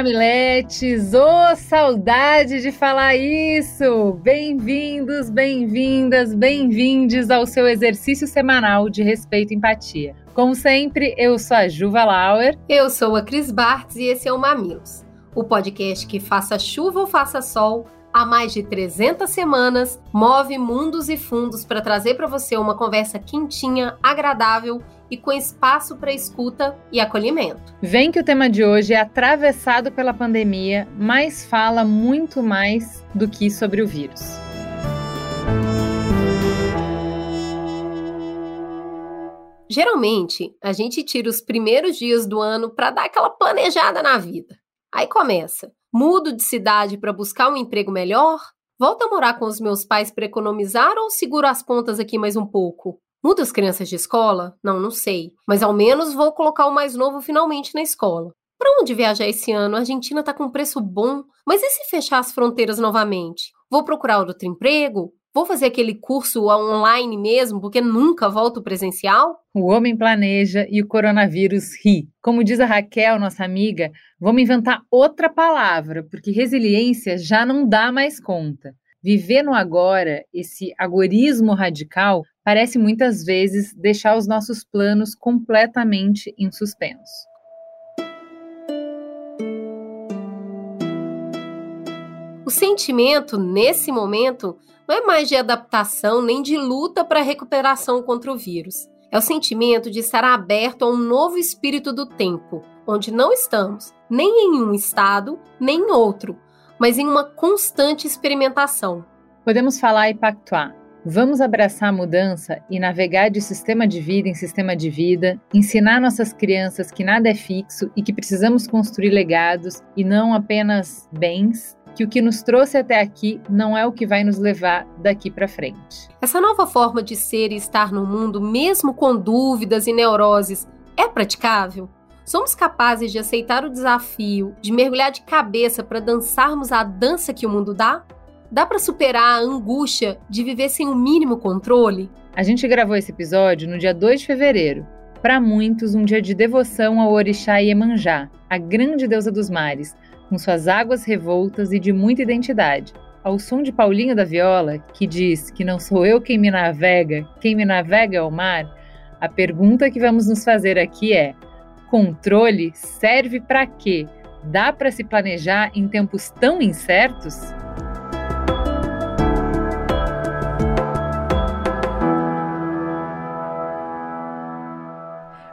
mamiletes, ô oh, saudade de falar isso! Bem-vindos, bem-vindas, bem-vindes ao seu exercício semanal de respeito e empatia. Como sempre, eu sou a Juva Lauer. Eu sou a Cris Bartz e esse é o Mamilos, o podcast que faça chuva ou faça sol, há mais de 300 semanas, move mundos e fundos para trazer para você uma conversa quentinha, agradável e com espaço para escuta e acolhimento. Vem que o tema de hoje é atravessado pela pandemia, mas fala muito mais do que sobre o vírus. Geralmente, a gente tira os primeiros dias do ano para dar aquela planejada na vida. Aí começa: mudo de cidade para buscar um emprego melhor? Volto a morar com os meus pais para economizar ou seguro as pontas aqui mais um pouco? Muda as crianças de escola? Não, não sei. Mas ao menos vou colocar o mais novo finalmente na escola. Para onde viajar esse ano? A Argentina está com preço bom. Mas e se fechar as fronteiras novamente? Vou procurar outro emprego? Vou fazer aquele curso online mesmo, porque nunca volto presencial? O homem planeja e o coronavírus ri. Como diz a Raquel, nossa amiga, vamos inventar outra palavra, porque resiliência já não dá mais conta. Viver no agora, esse agorismo radical, parece muitas vezes deixar os nossos planos completamente em suspenso. O sentimento, nesse momento, não é mais de adaptação nem de luta para a recuperação contra o vírus. É o sentimento de estar aberto a um novo espírito do tempo, onde não estamos nem em um estado, nem em outro, mas em uma constante experimentação. Podemos falar e pactuar. Vamos abraçar a mudança e navegar de sistema de vida em sistema de vida, ensinar nossas crianças que nada é fixo e que precisamos construir legados e não apenas bens, que o que nos trouxe até aqui não é o que vai nos levar daqui para frente. Essa nova forma de ser e estar no mundo, mesmo com dúvidas e neuroses, é praticável? Somos capazes de aceitar o desafio, de mergulhar de cabeça para dançarmos a dança que o mundo dá? Dá para superar a angústia de viver sem o mínimo controle? A gente gravou esse episódio no dia 2 de fevereiro. Para muitos, um dia de devoção ao orixá Iemanjá, a grande deusa dos mares, com suas águas revoltas e de muita identidade. Ao som de Paulinho da Viola, que diz que não sou eu quem me navega, quem me navega é o mar, a pergunta que vamos nos fazer aqui é: Controle serve para quê? Dá para se planejar em tempos tão incertos?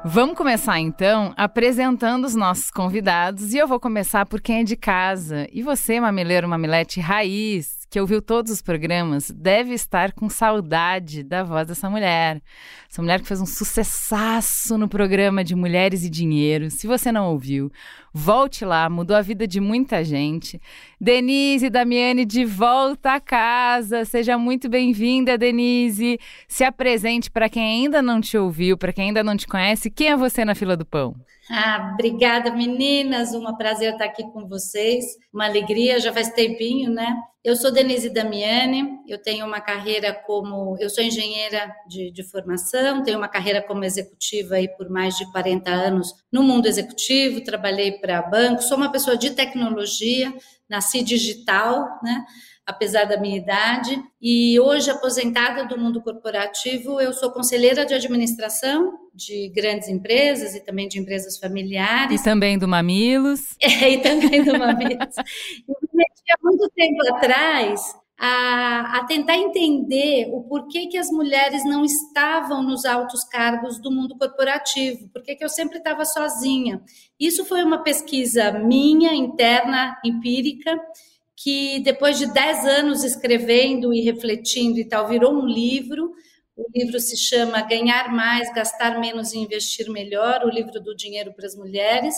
Vamos começar então apresentando os nossos convidados e eu vou começar por quem é de casa. E você, mameleiro, mamilete raiz, que ouviu todos os programas deve estar com saudade da voz dessa mulher. Essa mulher que fez um sucessaço no programa de Mulheres e Dinheiro. Se você não ouviu, volte lá, mudou a vida de muita gente. Denise Damiani de volta a casa. Seja muito bem-vinda, Denise. Se apresente para quem ainda não te ouviu, para quem ainda não te conhece. Quem é você na fila do pão? Ah, obrigada, meninas. Um prazer estar aqui com vocês. Uma alegria, já faz tempinho, né? Eu sou Denise Damiani, eu tenho uma carreira como. Eu sou engenheira de, de formação, tenho uma carreira como executiva aí por mais de 40 anos no mundo executivo, trabalhei para banco, sou uma pessoa de tecnologia, nasci digital, né? apesar da minha idade. E hoje, aposentada do mundo corporativo, eu sou conselheira de administração de grandes empresas e também de empresas familiares. E também do Mamilos. É, e também do Mamilos. e há muito tempo atrás a, a, tentar entender o porquê que as mulheres não estavam nos altos cargos do mundo corporativo, porque que eu sempre estava sozinha. Isso foi uma pesquisa minha, interna, empírica, que depois de 10 anos escrevendo e refletindo e tal, virou um livro. O livro se chama Ganhar Mais, Gastar Menos e Investir Melhor, o livro do dinheiro para as mulheres.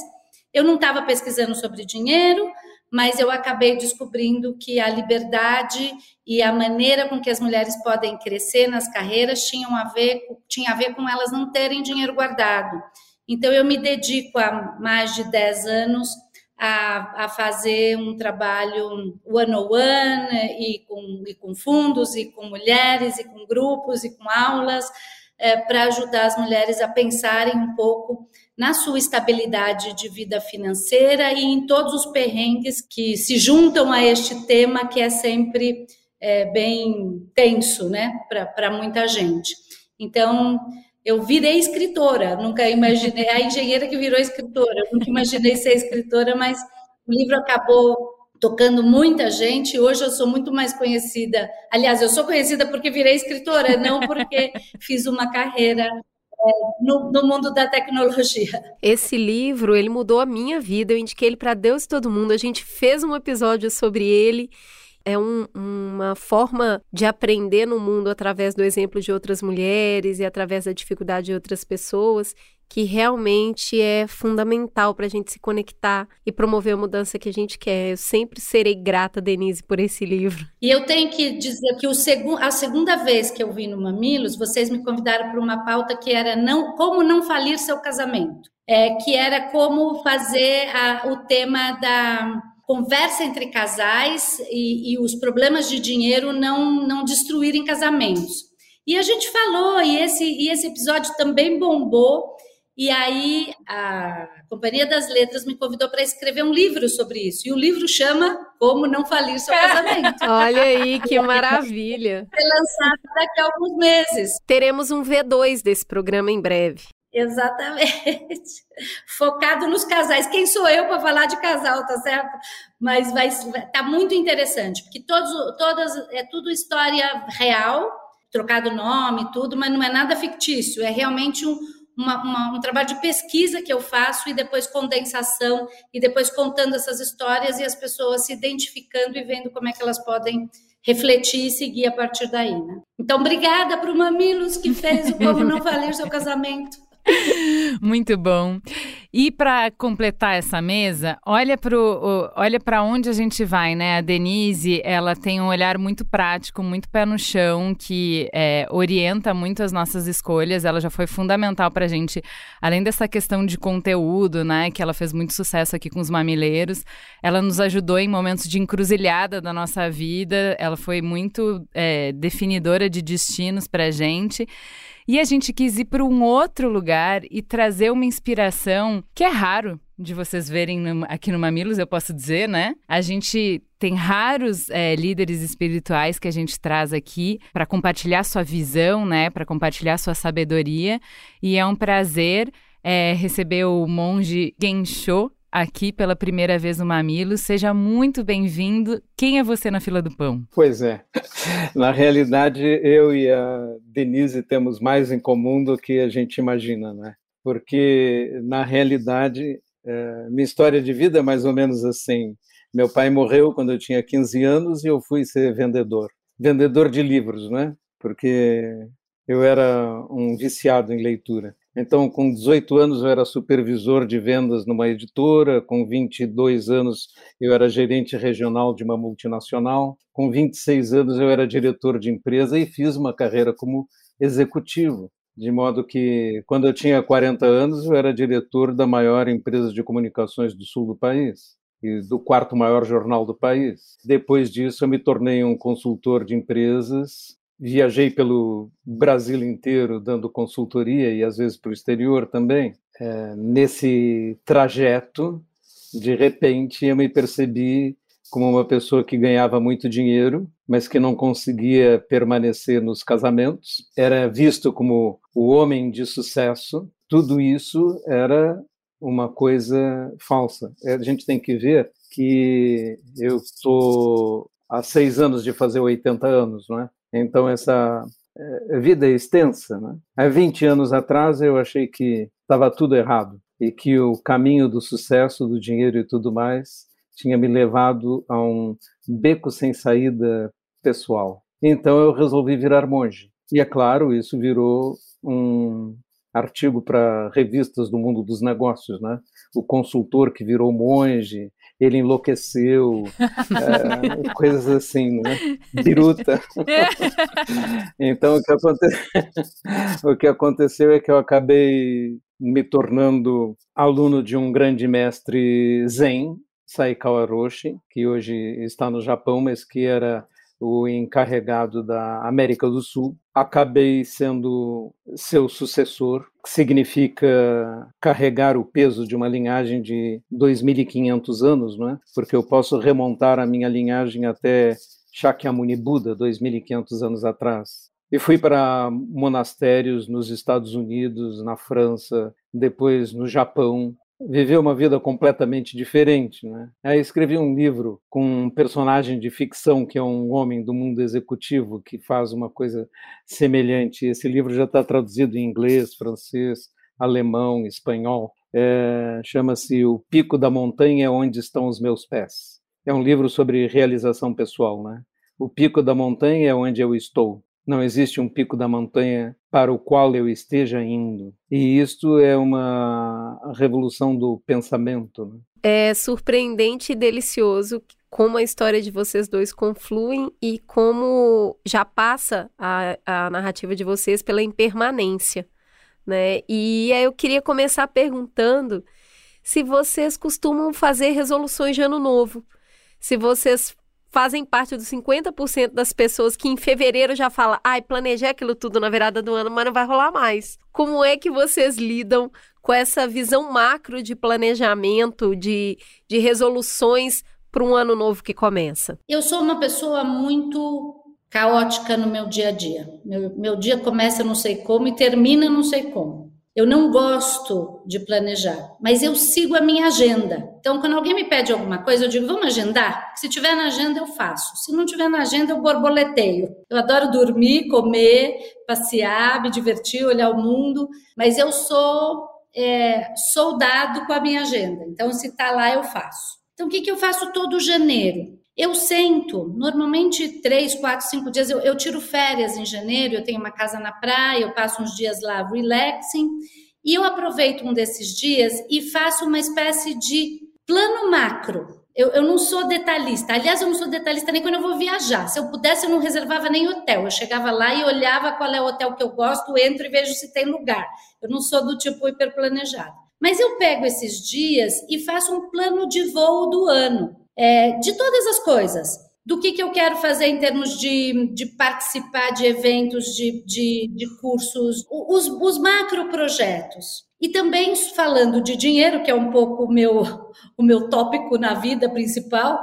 Eu não estava pesquisando sobre dinheiro, mas eu acabei descobrindo que a liberdade e a maneira com que as mulheres podem crescer nas carreiras tinham a ver, tinha a ver com elas não terem dinheiro guardado. Então, eu me dedico há mais de 10 anos a, a fazer um trabalho one-on-one e com, e com fundos, e com mulheres, e com grupos, e com aulas, é, para ajudar as mulheres a pensarem um pouco na sua estabilidade de vida financeira e em todos os perrengues que se juntam a este tema que é sempre é, bem tenso, né, para muita gente. Então, eu virei escritora, nunca imaginei, a engenheira que virou escritora, eu nunca imaginei ser escritora, mas o livro acabou tocando muita gente. Hoje eu sou muito mais conhecida. Aliás, eu sou conhecida porque virei escritora, não porque fiz uma carreira no, no, mundo da tecnologia. Esse livro, ele mudou a minha vida. Eu indiquei ele para Deus e todo mundo. A gente fez um episódio sobre ele. É um, uma forma de aprender no mundo através do exemplo de outras mulheres e através da dificuldade de outras pessoas que realmente é fundamental para a gente se conectar e promover a mudança que a gente quer. Eu sempre serei grata, Denise, por esse livro. E eu tenho que dizer que segu a segunda vez que eu vi no Mamilos, vocês me convidaram para uma pauta que era não como não falir seu casamento, é, que era como fazer a, o tema da conversa entre casais e, e os problemas de dinheiro não, não destruírem casamentos. E a gente falou, e esse, e esse episódio também bombou, e aí a Companhia das Letras me convidou para escrever um livro sobre isso. E o livro chama Como Não Falir Seu Casamento. Olha aí, que maravilha. Vai ser lançado daqui a alguns meses. Teremos um V2 desse programa em breve. Exatamente. Focado nos casais. Quem sou eu para falar de casal, tá certo? Mas vai tá muito interessante, porque todos, todas é tudo história real, trocado nome, tudo, mas não é nada fictício. É realmente um uma, uma, um trabalho de pesquisa que eu faço e depois condensação e depois contando essas histórias e as pessoas se identificando e vendo como é que elas podem refletir e seguir a partir daí, né? Então, obrigada para o Mamilos que fez o Como Não Valer Seu Casamento. Muito bom. E para completar essa mesa, olha para onde a gente vai, né? A Denise, ela tem um olhar muito prático, muito pé no chão, que é, orienta muito as nossas escolhas. Ela já foi fundamental para a gente, além dessa questão de conteúdo, né? Que ela fez muito sucesso aqui com os mamileiros. Ela nos ajudou em momentos de encruzilhada da nossa vida. Ela foi muito é, definidora de destinos para a gente. E a gente quis ir para um outro lugar e trazer uma inspiração que é raro de vocês verem no, aqui no Mamilos, eu posso dizer, né? A gente tem raros é, líderes espirituais que a gente traz aqui para compartilhar sua visão, né? Para compartilhar sua sabedoria. E é um prazer é, receber o monge Gensho aqui pela primeira vez no Mamilo. Seja muito bem-vindo. Quem é você na fila do pão? Pois é. Na realidade, eu e a Denise temos mais em comum do que a gente imagina, né? Porque, na realidade, é, minha história de vida é mais ou menos assim. Meu pai morreu quando eu tinha 15 anos e eu fui ser vendedor. Vendedor de livros, né? Porque eu era um viciado em leitura. Então, com 18 anos, eu era supervisor de vendas numa editora, com 22 anos, eu era gerente regional de uma multinacional, com 26 anos, eu era diretor de empresa e fiz uma carreira como executivo. De modo que, quando eu tinha 40 anos, eu era diretor da maior empresa de comunicações do sul do país e do quarto maior jornal do país. Depois disso, eu me tornei um consultor de empresas viajei pelo Brasil inteiro dando consultoria e às vezes para o exterior também. É, nesse trajeto, de repente, eu me percebi como uma pessoa que ganhava muito dinheiro, mas que não conseguia permanecer nos casamentos, era visto como o homem de sucesso. Tudo isso era uma coisa falsa. É, a gente tem que ver que eu estou há seis anos de fazer 80 anos, não é? Então, essa é, vida é extensa. Né? Há 20 anos atrás, eu achei que estava tudo errado e que o caminho do sucesso, do dinheiro e tudo mais tinha me levado a um beco sem saída pessoal. Então, eu resolvi virar monge. E, é claro, isso virou um, artigo para revistas do mundo dos negócios, né? O consultor que virou monge, ele enlouqueceu, é, coisas assim, né? Biruta. então, o que, aconte... o que aconteceu é que eu acabei me tornando aluno de um grande mestre Zen, Saikawa Roshi, que hoje está no Japão, mas que era o encarregado da América do Sul. Acabei sendo seu sucessor, que significa carregar o peso de uma linhagem de 2.500 anos, não é? porque eu posso remontar a minha linhagem até Shakyamuni Buda, 2.500 anos atrás. E fui para monastérios nos Estados Unidos, na França, depois no Japão, viveu uma vida completamente diferente. Né? Aí escrevi um livro com um personagem de ficção que é um homem do mundo executivo que faz uma coisa semelhante. Esse livro já está traduzido em inglês, francês, alemão, espanhol. É, Chama-se O Pico da Montanha é Onde Estão os Meus Pés. É um livro sobre realização pessoal. Né? O pico da montanha é onde eu estou. Não existe um pico da montanha para o qual eu esteja indo. E isto é uma revolução do pensamento. Né? É surpreendente e delicioso como a história de vocês dois confluem e como já passa a, a narrativa de vocês pela impermanência. Né? E aí eu queria começar perguntando se vocês costumam fazer resoluções de ano novo. Se vocês fazem parte dos 50% das pessoas que em fevereiro já falam, ai, planejei aquilo tudo na virada do ano, mas não vai rolar mais. Como é que vocês lidam com essa visão macro de planejamento, de, de resoluções para um ano novo que começa? Eu sou uma pessoa muito caótica no meu dia a dia. Meu, meu dia começa não sei como e termina não sei como. Eu não gosto de planejar, mas eu sigo a minha agenda. Então, quando alguém me pede alguma coisa, eu digo, vamos agendar? Se tiver na agenda, eu faço. Se não tiver na agenda, eu borboleteio. Eu adoro dormir, comer, passear, me divertir, olhar o mundo, mas eu sou é, soldado com a minha agenda. Então, se está lá, eu faço. Então, o que, que eu faço todo janeiro? Eu sento, normalmente três, quatro, cinco dias. Eu, eu, tiro férias em janeiro. Eu tenho uma casa na praia, eu passo uns dias lá relaxing. E eu aproveito um desses dias e faço uma espécie de plano macro. Eu, eu não sou detalhista. Aliás, eu não sou detalhista nem quando eu vou viajar. Se eu pudesse, eu não reservava nem hotel. Eu chegava lá e olhava qual é o hotel que eu gosto, entro e vejo se tem lugar. Eu não sou do tipo hiperplanejado. Mas eu pego esses dias e faço um plano de voo do ano é, de todas as coisas. Do que, que eu quero fazer em termos de, de participar de eventos, de, de, de cursos, os, os macro projetos. E também falando de dinheiro, que é um pouco o meu, o meu tópico na vida principal,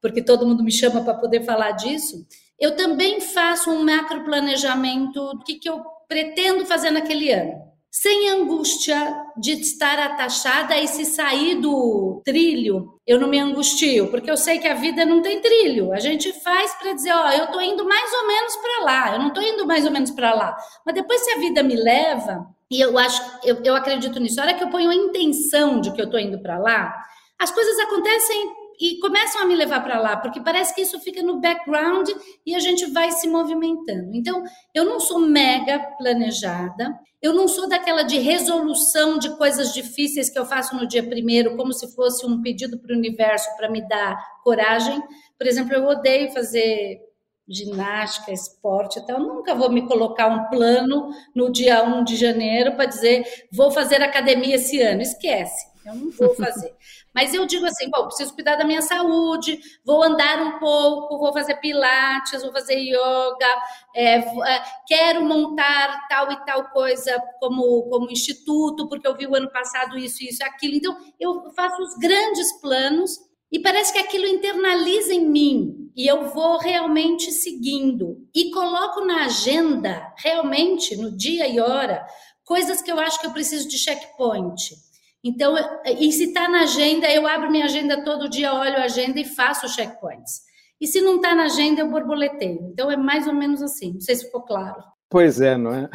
porque todo mundo me chama para poder falar disso, eu também faço um macro planejamento do que, que eu pretendo fazer naquele ano sem angústia de estar atachada e se sair do trilho, eu não me angustio, porque eu sei que a vida não tem trilho. A gente faz para dizer, ó, eu tô indo mais ou menos para lá, eu não tô indo mais ou menos para lá. Mas depois se a vida me leva, e eu acho, eu, eu acredito nisso, a hora que eu ponho a intenção de que eu tô indo para lá, as coisas acontecem e começam a me levar para lá, porque parece que isso fica no background e a gente vai se movimentando. Então, eu não sou mega planejada, eu não sou daquela de resolução de coisas difíceis que eu faço no dia primeiro, como se fosse um pedido para o universo para me dar coragem. Por exemplo, eu odeio fazer ginástica, esporte e tal. Eu nunca vou me colocar um plano no dia 1 de janeiro para dizer vou fazer academia esse ano. Esquece, eu não vou fazer. Mas eu digo assim, bom, preciso cuidar da minha saúde, vou andar um pouco, vou fazer pilates, vou fazer yoga, é, é, quero montar tal e tal coisa como, como instituto, porque eu vi o ano passado isso, isso, aquilo. Então, eu faço os grandes planos e parece que aquilo internaliza em mim e eu vou realmente seguindo. E coloco na agenda, realmente, no dia e hora, coisas que eu acho que eu preciso de checkpoint. Então, e se está na agenda, eu abro minha agenda todo dia, olho a agenda e faço checkpoints. E se não está na agenda, eu borboleteio. Então, é mais ou menos assim. Não sei se ficou claro. Pois é, não é?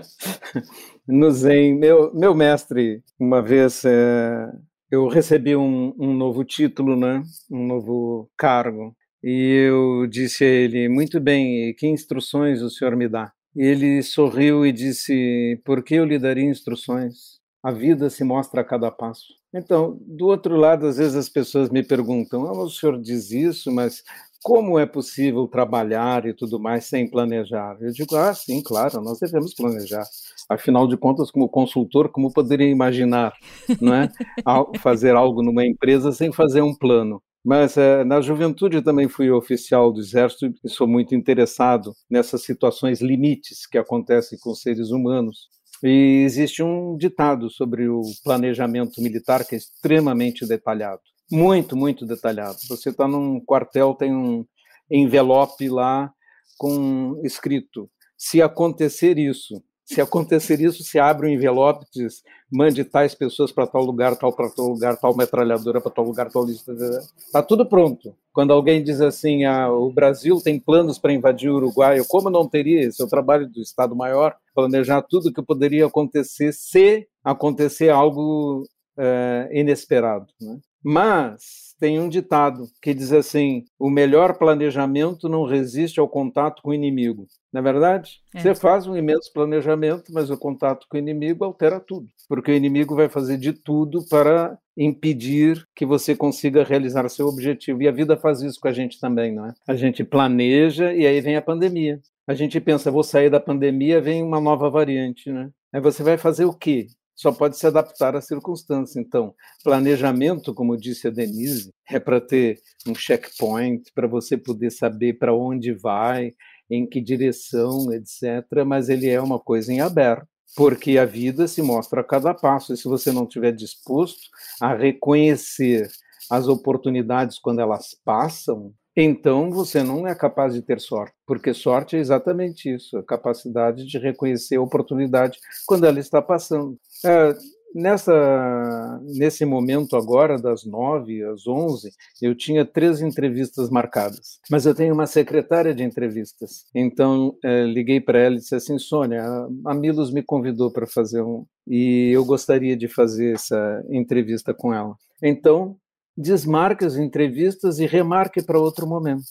no Zen, meu, meu mestre, uma vez é, eu recebi um, um novo título, né? um novo cargo, e eu disse a ele: Muito bem, que instruções o senhor me dá? Ele sorriu e disse: Por que eu lhe daria instruções? A vida se mostra a cada passo. Então, do outro lado, às vezes as pessoas me perguntam: ah, o senhor diz isso, mas como é possível trabalhar e tudo mais sem planejar? Eu digo: ah, sim, claro, nós devemos planejar. Afinal de contas, como consultor, como poderia imaginar, não é, fazer algo numa empresa sem fazer um plano? Mas é, na juventude também fui oficial do Exército e sou muito interessado nessas situações limites que acontecem com seres humanos. E existe um ditado sobre o planejamento militar que é extremamente detalhado. Muito, muito detalhado. Você está num quartel, tem um envelope lá com escrito: se acontecer isso, se acontecer isso, se abre um envelope diz: mande tais pessoas para tal lugar, tal para tal lugar, tal metralhadora para tal lugar, tal lista. Está tudo pronto. Quando alguém diz assim: ah, o Brasil tem planos para invadir o Uruguai, eu, como não teria? Esse é o trabalho do Estado-Maior, planejar tudo que poderia acontecer se acontecer algo é, inesperado. Né? Mas tem um ditado que diz assim: o melhor planejamento não resiste ao contato com o inimigo. Na é verdade, é. você faz um imenso planejamento, mas o contato com o inimigo altera tudo, porque o inimigo vai fazer de tudo para impedir que você consiga realizar seu objetivo. E a vida faz isso com a gente também, não é? A gente planeja e aí vem a pandemia. A gente pensa, vou sair da pandemia, vem uma nova variante, né? Aí você vai fazer o quê? Só pode se adaptar às circunstâncias. Então, planejamento, como disse a Denise, é para ter um checkpoint, para você poder saber para onde vai, em que direção, etc. Mas ele é uma coisa em aberto, porque a vida se mostra a cada passo. E se você não estiver disposto a reconhecer as oportunidades quando elas passam, então você não é capaz de ter sorte, porque sorte é exatamente isso, a capacidade de reconhecer a oportunidade quando ela está passando. É, nessa, nesse momento agora, das nove às onze, eu tinha três entrevistas marcadas, mas eu tenho uma secretária de entrevistas, então é, liguei para ela e disse assim, Sônia, a Milos me convidou para fazer um, e eu gostaria de fazer essa entrevista com ela. Então, desmarque as entrevistas e remarque para outro momento.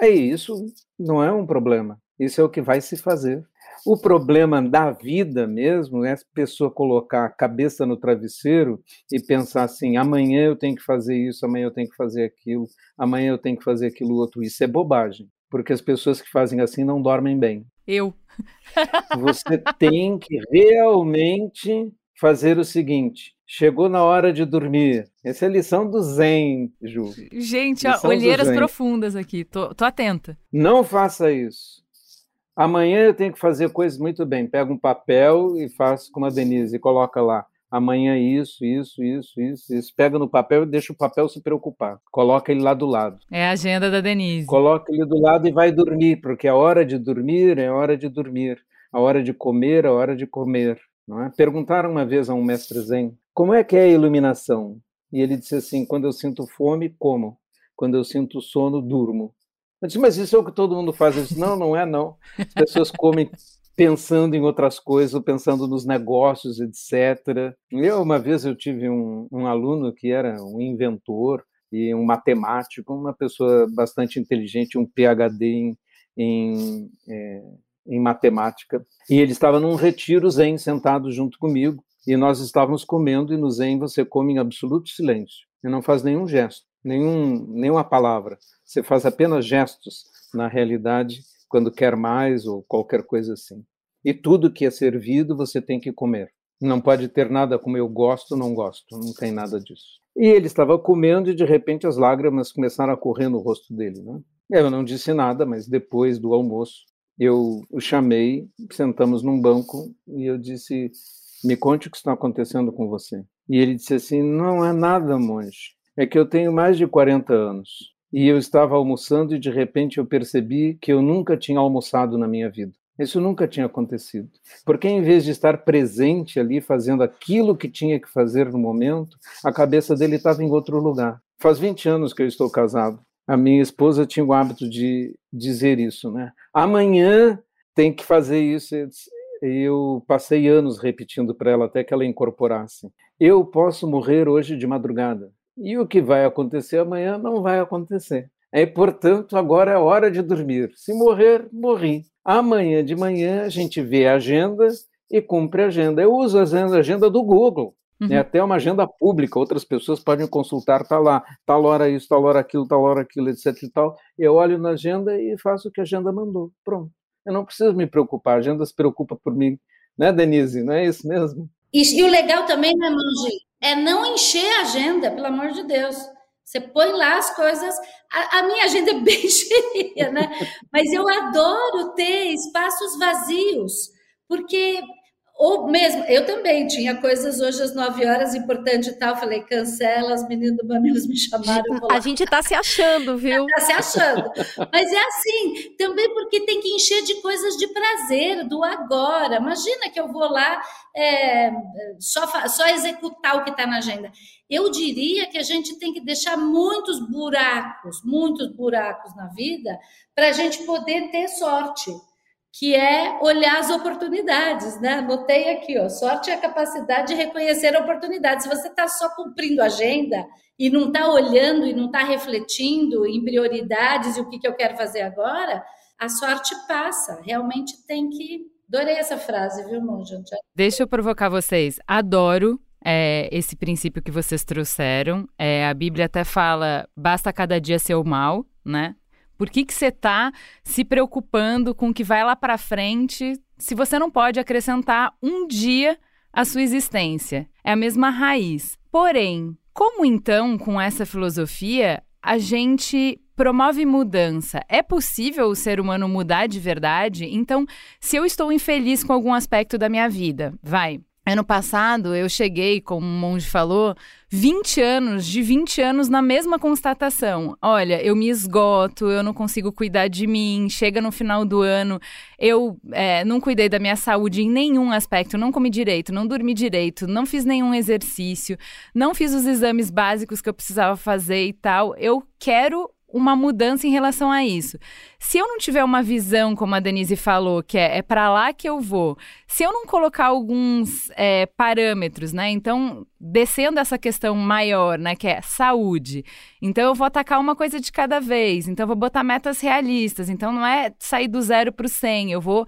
É isso, não é um problema. Isso é o que vai se fazer. O problema da vida mesmo é a pessoa colocar a cabeça no travesseiro e pensar assim: amanhã eu tenho que fazer isso, amanhã eu tenho que fazer aquilo, amanhã eu tenho que fazer aquilo outro. Isso é bobagem, porque as pessoas que fazem assim não dormem bem. Eu. Você tem que realmente fazer o seguinte: chegou na hora de dormir. Essa é a lição do Zen, Ju. Gente, ó, olheiras profundas aqui, tô, tô atenta. Não faça isso. Amanhã eu tenho que fazer coisas muito bem. Pega um papel e faço como a Denise e coloca lá. Amanhã isso, isso, isso, isso, isso. Pega no papel e deixa o papel se preocupar. Coloca ele lá do lado. É a agenda da Denise. Coloca ele do lado e vai dormir, porque a hora de dormir é a hora de dormir. A hora de comer é a hora de comer. Não é? Perguntaram uma vez a um mestre Zen como é que é a iluminação. E ele disse assim: quando eu sinto fome, como. Quando eu sinto sono, durmo. Eu disse, mas isso é o que todo mundo faz. Eu disse, não, não é não. As pessoas comem pensando em outras coisas, pensando nos negócios, etc. Eu, uma vez, eu tive um, um aluno que era um inventor e um matemático, uma pessoa bastante inteligente, um PhD em, em é, em matemática, e ele estava num retiro zen sentado junto comigo, e nós estávamos comendo, e no zen você come em absoluto silêncio, e não faz nenhum gesto, nenhum, nenhuma palavra, você faz apenas gestos, na realidade, quando quer mais ou qualquer coisa assim. E tudo que é servido você tem que comer. Não pode ter nada como eu gosto, não gosto, não tem nada disso. E ele estava comendo e de repente as lágrimas começaram a correr no rosto dele. Né? Eu não disse nada, mas depois do almoço eu o chamei, sentamos num banco e eu disse: Me conte o que está acontecendo com você. E ele disse assim: Não é nada, monge. É que eu tenho mais de 40 anos. E eu estava almoçando e de repente eu percebi que eu nunca tinha almoçado na minha vida. Isso nunca tinha acontecido. Porque em vez de estar presente ali fazendo aquilo que tinha que fazer no momento, a cabeça dele estava em outro lugar. Faz 20 anos que eu estou casado a minha esposa tinha o hábito de dizer isso, né? Amanhã tem que fazer isso. Passei anos repetindo para ela até que ela incorporasse. Eu posso morrer hoje de madrugada. E o que vai acontecer amanhã não vai acontecer. É, portanto, agora é hora de dormir. Se morrer, morri. Amanhã de manhã a gente vê a agenda e cumpre a agenda. Eu uso a agenda do Google. Uhum. É até uma agenda pública, outras pessoas podem consultar, tá lá, tal hora isso, tal hora aquilo, tal hora aquilo, etc e tal. Eu olho na agenda e faço o que a agenda mandou. Pronto. Eu não preciso me preocupar, a agenda se preocupa por mim. Né, Denise? Não é isso mesmo? E, o legal também, né, Mangi, é não encher a agenda, pelo amor de Deus. Você põe lá as coisas. A, a, minha agenda é bem cheia, né? Mas eu adoro ter espaços vazios, porque ou mesmo, eu também tinha coisas hoje às 9 horas, importante e tal. Falei, cancela, as meninas do Mamilos me chamaram. A gente tá se achando, viu? Tá se achando. Mas é assim, também porque tem que encher de coisas de prazer, do agora. Imagina que eu vou lá é, só, só executar o que está na agenda. Eu diria que a gente tem que deixar muitos buracos, muitos buracos na vida, para a gente poder ter sorte que é olhar as oportunidades, né? Anotei aqui, ó, sorte é a capacidade de reconhecer oportunidades. Se você está só cumprindo agenda e não está olhando e não está refletindo em prioridades e o que, que eu quero fazer agora, a sorte passa. Realmente tem que. Adorei essa frase, viu, Monja? Deixa eu provocar vocês. Adoro é, esse princípio que vocês trouxeram. É, a Bíblia até fala: basta cada dia ser o mal, né? Por que, que você está se preocupando com o que vai lá para frente se você não pode acrescentar um dia à sua existência? É a mesma raiz. Porém, como então, com essa filosofia, a gente promove mudança? É possível o ser humano mudar de verdade? Então, se eu estou infeliz com algum aspecto da minha vida, vai, Ano passado eu cheguei, como o monge falou, 20 anos, de 20 anos na mesma constatação. Olha, eu me esgoto, eu não consigo cuidar de mim, chega no final do ano, eu é, não cuidei da minha saúde em nenhum aspecto, não comi direito, não dormi direito, não fiz nenhum exercício, não fiz os exames básicos que eu precisava fazer e tal. Eu quero uma mudança em relação a isso. Se eu não tiver uma visão, como a Denise falou, que é, é para lá que eu vou, se eu não colocar alguns é, parâmetros, né? Então, descendo essa questão maior, né? Que é saúde. Então, eu vou atacar uma coisa de cada vez. Então, eu vou botar metas realistas. Então, não é sair do zero para o 100. Eu vou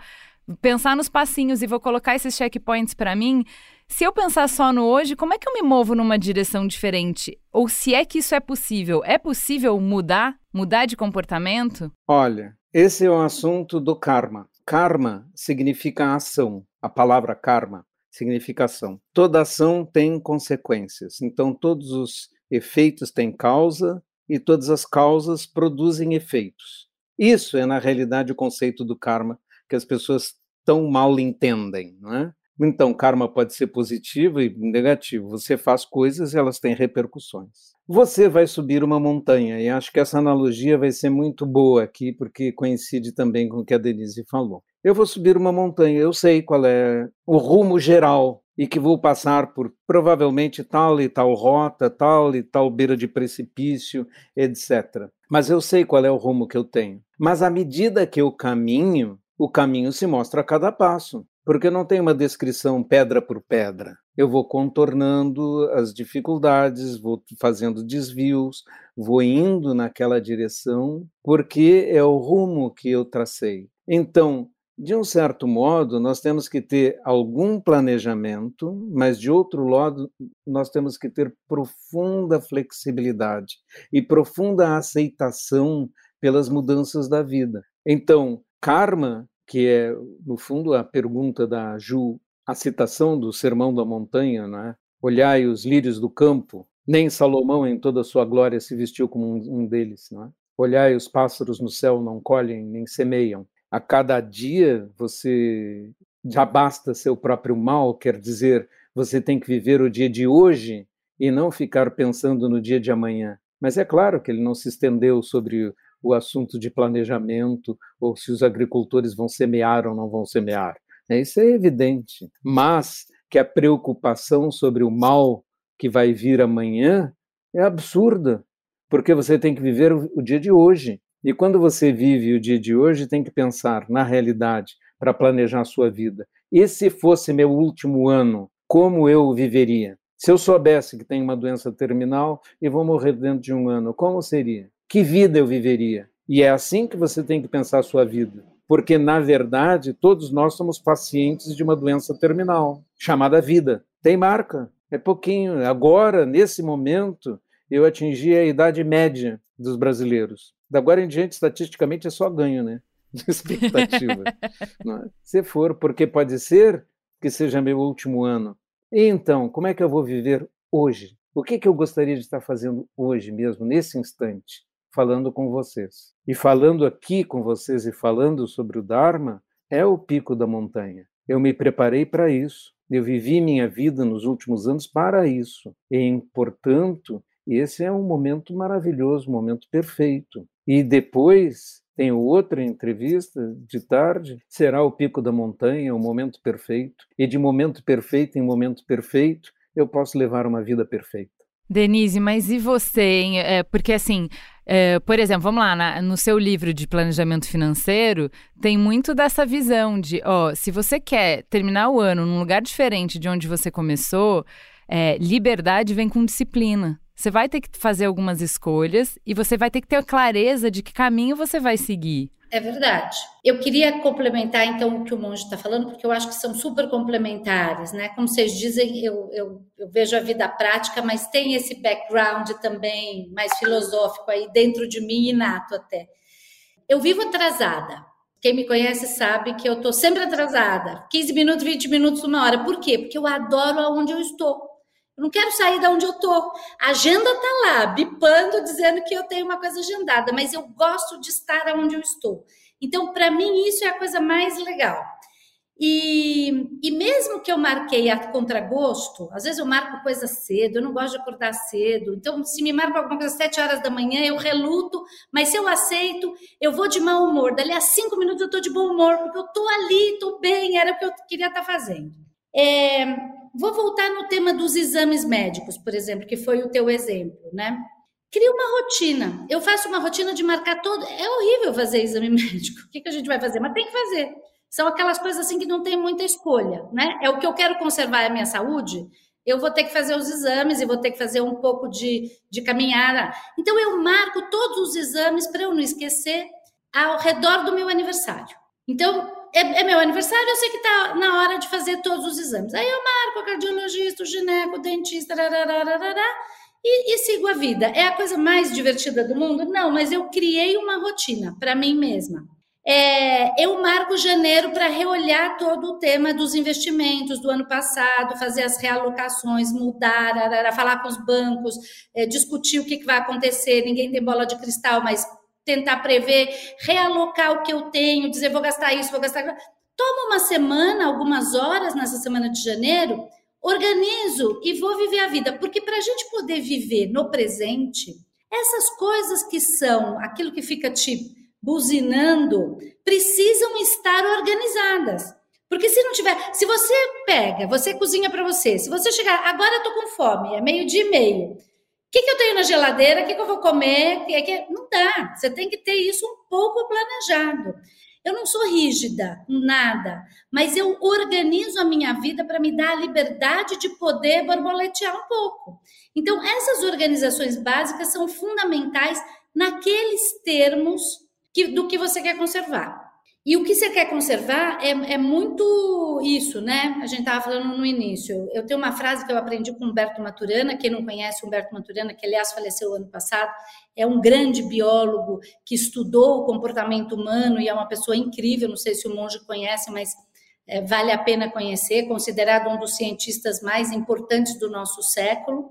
pensar nos passinhos e vou colocar esses checkpoints para mim. Se eu pensar só no hoje, como é que eu me movo numa direção diferente? Ou se é que isso é possível? É possível mudar? Mudar de comportamento? Olha, esse é o assunto do karma. Karma significa ação. A palavra karma significa ação. Toda ação tem consequências. Então, todos os efeitos têm causa e todas as causas produzem efeitos. Isso é, na realidade, o conceito do karma que as pessoas tão mal entendem. Não é? Então, karma pode ser positivo e negativo. Você faz coisas e elas têm repercussões. Você vai subir uma montanha, e acho que essa analogia vai ser muito boa aqui, porque coincide também com o que a Denise falou. Eu vou subir uma montanha, eu sei qual é o rumo geral e que vou passar por provavelmente tal e tal rota, tal e tal beira de precipício, etc. Mas eu sei qual é o rumo que eu tenho. Mas à medida que eu caminho, o caminho se mostra a cada passo porque não tem uma descrição pedra por pedra. Eu vou contornando as dificuldades, vou fazendo desvios, vou indo naquela direção, porque é o rumo que eu tracei. Então, de um certo modo, nós temos que ter algum planejamento, mas de outro lado, nós temos que ter profunda flexibilidade e profunda aceitação pelas mudanças da vida. Então, karma que é, no fundo, a pergunta da Ju, a citação do Sermão da Montanha, né? Olhai os lírios do campo, nem Salomão em toda a sua glória se vestiu como um, deles, né? Olhai os pássaros no céu, não colhem nem semeiam. A cada dia você já basta seu próprio mal, quer dizer, você tem que viver o dia de hoje e não ficar pensando no dia de amanhã. Mas é claro que ele não se estendeu sobre o assunto de planejamento ou se os agricultores vão semear ou não vão semear. Né? Isso é evidente. Mas que a preocupação sobre o mal que vai vir amanhã é absurda, porque você tem que viver o dia de hoje. E quando você vive o dia de hoje, tem que pensar na realidade para planejar a sua vida. E se fosse meu último ano, como eu viveria? Se eu soubesse que tenho uma doença terminal e vou morrer dentro de um ano, como seria? Que vida eu viveria? E é assim que você tem que pensar a sua vida. porque, na verdade, todos nós somos pacientes de uma doença terminal, chamada vida. Tem marca, é pouquinho. Agora, nesse momento, eu atingi a idade média dos brasileiros. Da agora em diante, estatisticamente, é só ganho, né? De expectativa. É? Se for, porque pode ser que seja meu último ano. E então, como é que eu vou viver hoje? O que, que eu gostaria de estar fazendo hoje mesmo, nesse instante? Falando com vocês. E falando aqui com vocês e falando sobre o Dharma é o pico da montanha. Eu me preparei para isso. Eu vivi minha vida nos últimos anos para isso. E, portanto, esse é um momento maravilhoso, um momento perfeito. E depois tem outra entrevista de tarde, será o pico da montanha, o momento perfeito. E de momento perfeito em momento perfeito, eu posso levar uma vida perfeita. Denise, mas e você? Hein? É, porque assim, é, por exemplo, vamos lá, na, no seu livro de planejamento financeiro, tem muito dessa visão de, ó, se você quer terminar o ano num lugar diferente de onde você começou, é, liberdade vem com disciplina. Você vai ter que fazer algumas escolhas e você vai ter que ter clareza de que caminho você vai seguir. É verdade. Eu queria complementar então o que o monge está falando, porque eu acho que são super complementares, né? Como vocês dizem, eu, eu, eu, vejo a vida prática, mas tem esse background também mais filosófico aí dentro de mim, inato até. Eu vivo atrasada. Quem me conhece sabe que eu estou sempre atrasada. 15 minutos, 20 minutos, uma hora. Por quê? Porque eu adoro aonde eu estou. Eu não quero sair da onde eu tô. A agenda tá lá, bipando, dizendo que eu tenho uma coisa agendada, mas eu gosto de estar onde eu estou. Então, para mim, isso é a coisa mais legal. E, e mesmo que eu marquei a contragosto, às vezes eu marco coisa cedo, eu não gosto de acordar cedo. Então, se me marca alguma coisa às sete horas da manhã, eu reluto, mas se eu aceito, eu vou de mau humor. Dali a cinco minutos eu estou de bom humor, porque eu estou ali, estou bem, era o que eu queria estar tá fazendo. É, vou voltar no tema dos exames médicos, por exemplo, que foi o teu exemplo, né? Cria uma rotina. Eu faço uma rotina de marcar todo. É horrível fazer exame médico. O que, que a gente vai fazer? Mas tem que fazer. São aquelas coisas assim que não tem muita escolha, né? É o que eu quero conservar a minha saúde. Eu vou ter que fazer os exames e vou ter que fazer um pouco de, de caminhada. Então eu marco todos os exames para eu não esquecer ao redor do meu aniversário. Então é, é, meu aniversário, eu sei que está na hora de fazer todos os exames. Aí eu marco o cardiologista, o gineco, o dentista, e, e sigo a vida. É a coisa mais divertida do mundo? Não, mas eu criei uma rotina para mim mesma. É, eu marco janeiro para reolhar todo o tema dos investimentos do ano passado, fazer as realocações, mudar, arara, falar com os bancos, é, discutir o que, que vai acontecer. Ninguém tem bola de cristal, mas tentar prever, realocar o que eu tenho, dizer vou gastar isso, vou gastar. Toma uma semana, algumas horas nessa semana de janeiro, organizo e vou viver a vida, porque para a gente poder viver no presente, essas coisas que são aquilo que fica te buzinando precisam estar organizadas. Porque se não tiver, se você pega, você cozinha para você, se você chegar, agora eu tô com fome, é meio dia e meio. O que, que, eu tenho na geladeira? O que, que eu vou comer? Que, que... Não dá. Você tem que ter isso um pouco planejado. Eu não sou rígida, nada, mas eu organizo a minha vida para me dar a liberdade de poder borboletear um pouco. Então, essas organizações básicas são fundamentais naqueles termos que, do que você quer conservar. E o que você quer conservar é, é muito isso, né? A gente estava falando no início. Eu tenho uma frase que eu aprendi com Humberto Maturana. Quem não conhece Humberto Maturana, que aliás faleceu ano passado, é um grande biólogo que estudou o comportamento humano e é uma pessoa incrível. Não sei se o monge conhece, mas é, vale a pena conhecer. Considerado um dos cientistas mais importantes do nosso século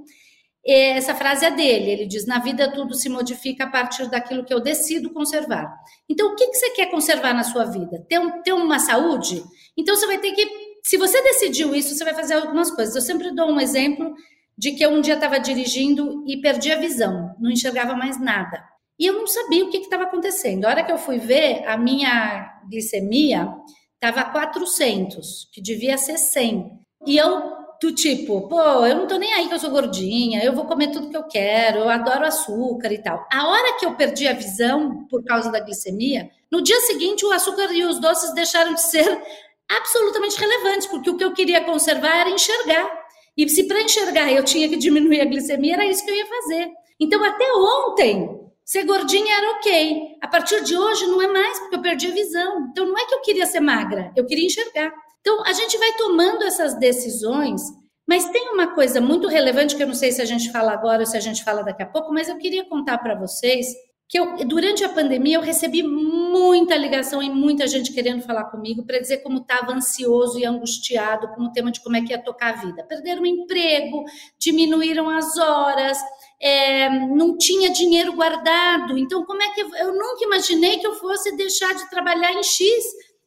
essa frase é dele. Ele diz: Na vida tudo se modifica a partir daquilo que eu decido conservar. Então, o que, que você quer conservar na sua vida? Ter, um, ter uma saúde? Então, você vai ter que. Se você decidiu isso, você vai fazer algumas coisas. Eu sempre dou um exemplo de que eu um dia estava dirigindo e perdi a visão, não enxergava mais nada. E eu não sabia o que estava acontecendo. A hora que eu fui ver, a minha glicemia estava 400, que devia ser 100. E eu do tipo, pô, eu não tô nem aí que eu sou gordinha, eu vou comer tudo que eu quero, eu adoro açúcar e tal. A hora que eu perdi a visão por causa da glicemia, no dia seguinte o açúcar e os doces deixaram de ser absolutamente relevantes, porque o que eu queria conservar era enxergar. E se para enxergar eu tinha que diminuir a glicemia, era isso que eu ia fazer. Então, até ontem, Ser gordinha era ok. A partir de hoje não é mais, porque eu perdi a visão. Então não é que eu queria ser magra, eu queria enxergar. Então a gente vai tomando essas decisões, mas tem uma coisa muito relevante que eu não sei se a gente fala agora ou se a gente fala daqui a pouco, mas eu queria contar para vocês que eu, durante a pandemia eu recebi muita ligação e muita gente querendo falar comigo para dizer como estava ansioso e angustiado com o tema de como é que ia tocar a vida. Perderam o emprego, diminuíram as horas, é, não tinha dinheiro guardado. Então, como é que eu, eu nunca imaginei que eu fosse deixar de trabalhar em X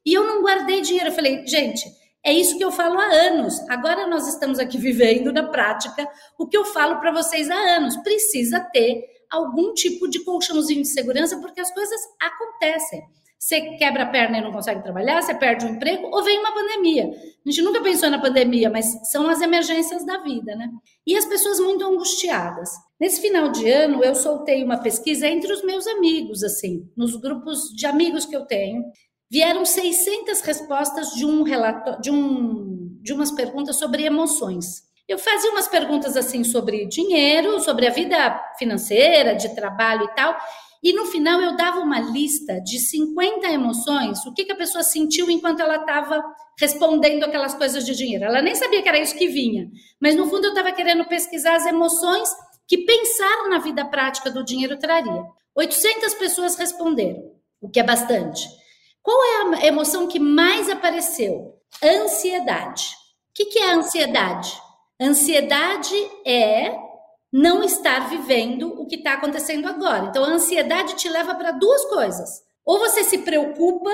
e eu não guardei dinheiro? Eu falei, gente, é isso que eu falo há anos. Agora nós estamos aqui vivendo na prática o que eu falo para vocês há anos. Precisa ter algum tipo de colchãozinho de segurança, porque as coisas acontecem. Você quebra a perna e não consegue trabalhar, você perde o um emprego, ou vem uma pandemia. A gente nunca pensou na pandemia, mas são as emergências da vida, né? E as pessoas muito angustiadas. Nesse final de ano, eu soltei uma pesquisa entre os meus amigos, assim, nos grupos de amigos que eu tenho. Vieram 600 respostas de um relato, de um, de umas perguntas sobre emoções. Eu fazia umas perguntas assim sobre dinheiro, sobre a vida financeira, de trabalho e tal, e no final eu dava uma lista de 50 emoções, o que, que a pessoa sentiu enquanto ela estava respondendo aquelas coisas de dinheiro. Ela nem sabia que era isso que vinha, mas no fundo eu estava querendo pesquisar as emoções que pensar na vida prática do dinheiro traria. 800 pessoas responderam, o que é bastante. Qual é a emoção que mais apareceu? Ansiedade. O que, que é ansiedade? Ansiedade é não estar vivendo o que está acontecendo agora. Então, a ansiedade te leva para duas coisas: ou você se preocupa,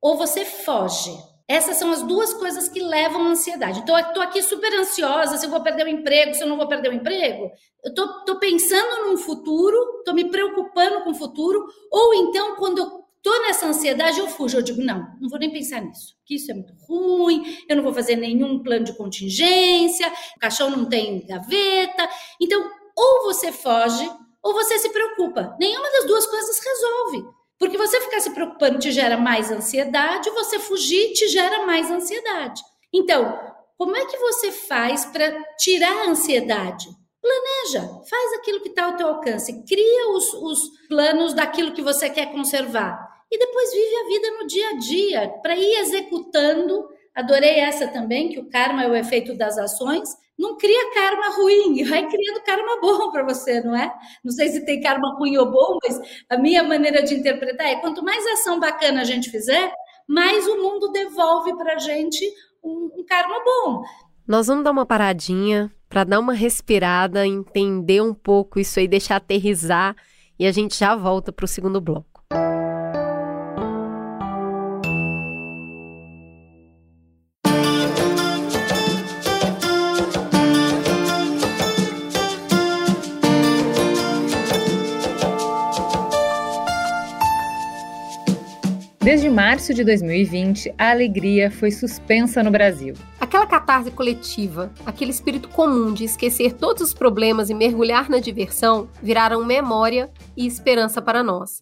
ou você foge. Essas são as duas coisas que levam à ansiedade. Então, eu estou aqui super ansiosa se eu vou perder o emprego, se eu não vou perder o emprego. Eu estou pensando num futuro, estou me preocupando com o futuro. Ou então, quando eu Tô nessa ansiedade, eu fujo. Eu digo, não, não vou nem pensar nisso. Que isso é muito ruim, eu não vou fazer nenhum plano de contingência, o caixão não tem gaveta. Então, ou você foge, ou você se preocupa. Nenhuma das duas coisas resolve. Porque você ficar se preocupando te gera mais ansiedade, você fugir te gera mais ansiedade. Então, como é que você faz para tirar a ansiedade? Planeja, faz aquilo que está ao teu alcance, cria os, os planos daquilo que você quer conservar e depois vive a vida no dia a dia, para ir executando. Adorei essa também, que o karma é o efeito das ações. Não cria karma ruim, vai criando karma bom para você, não é? Não sei se tem karma ruim ou bom, mas a minha maneira de interpretar é: quanto mais ação bacana a gente fizer, mais o mundo devolve para a gente um, um karma bom. Nós vamos dar uma paradinha para dar uma respirada, entender um pouco isso aí, deixar aterrizar e a gente já volta para o segundo bloco. Desde março de 2020, a alegria foi suspensa no Brasil. Aquela catarse coletiva, aquele espírito comum de esquecer todos os problemas e mergulhar na diversão, viraram memória e esperança para nós.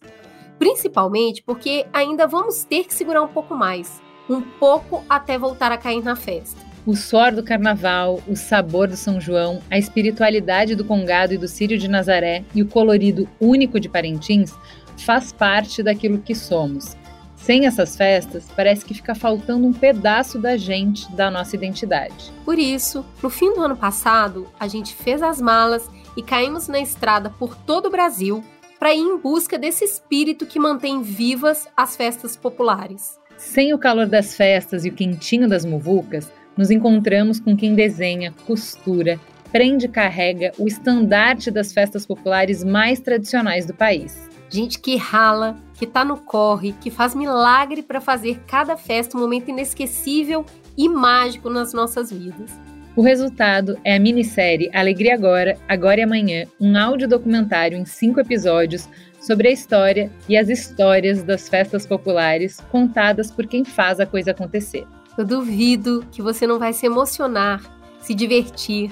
Principalmente porque ainda vamos ter que segurar um pouco mais, um pouco até voltar a cair na festa. O suor do carnaval, o sabor do São João, a espiritualidade do Congado e do Círio de Nazaré e o colorido único de Parintins faz parte daquilo que somos sem essas festas, parece que fica faltando um pedaço da gente, da nossa identidade. Por isso, no fim do ano passado, a gente fez as malas e caímos na estrada por todo o Brasil para ir em busca desse espírito que mantém vivas as festas populares. Sem o calor das festas e o quentinho das muvucas, nos encontramos com quem desenha, costura, prende e carrega o estandarte das festas populares mais tradicionais do país gente que rala, que tá no corre, que faz milagre para fazer cada festa um momento inesquecível e mágico nas nossas vidas. O resultado é a minissérie Alegria Agora, Agora e Amanhã, um áudio documentário em cinco episódios sobre a história e as histórias das festas populares contadas por quem faz a coisa acontecer. Eu duvido que você não vai se emocionar, se divertir,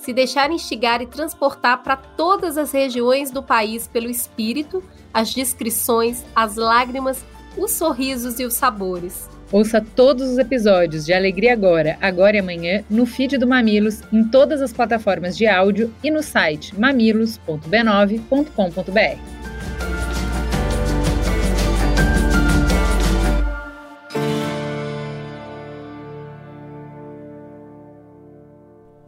se deixar instigar e transportar para todas as regiões do país pelo espírito, as descrições, as lágrimas, os sorrisos e os sabores. Ouça todos os episódios de Alegria Agora, Agora e Amanhã no feed do Mamilos, em todas as plataformas de áudio e no site mamilos.b9.com.br.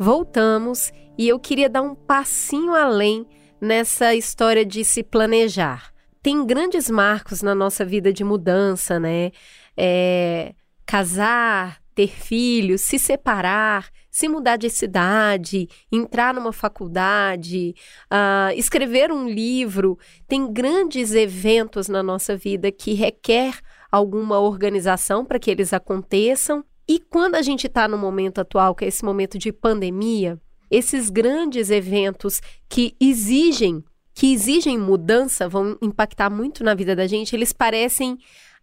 voltamos e eu queria dar um passinho além nessa história de se planejar. Tem grandes marcos na nossa vida de mudança, né? É, casar, ter filhos, se separar, se mudar de cidade, entrar numa faculdade, uh, escrever um livro. Tem grandes eventos na nossa vida que requer alguma organização para que eles aconteçam. E quando a gente está no momento atual, que é esse momento de pandemia, esses grandes eventos que exigem que exigem mudança vão impactar muito na vida da gente, eles parecem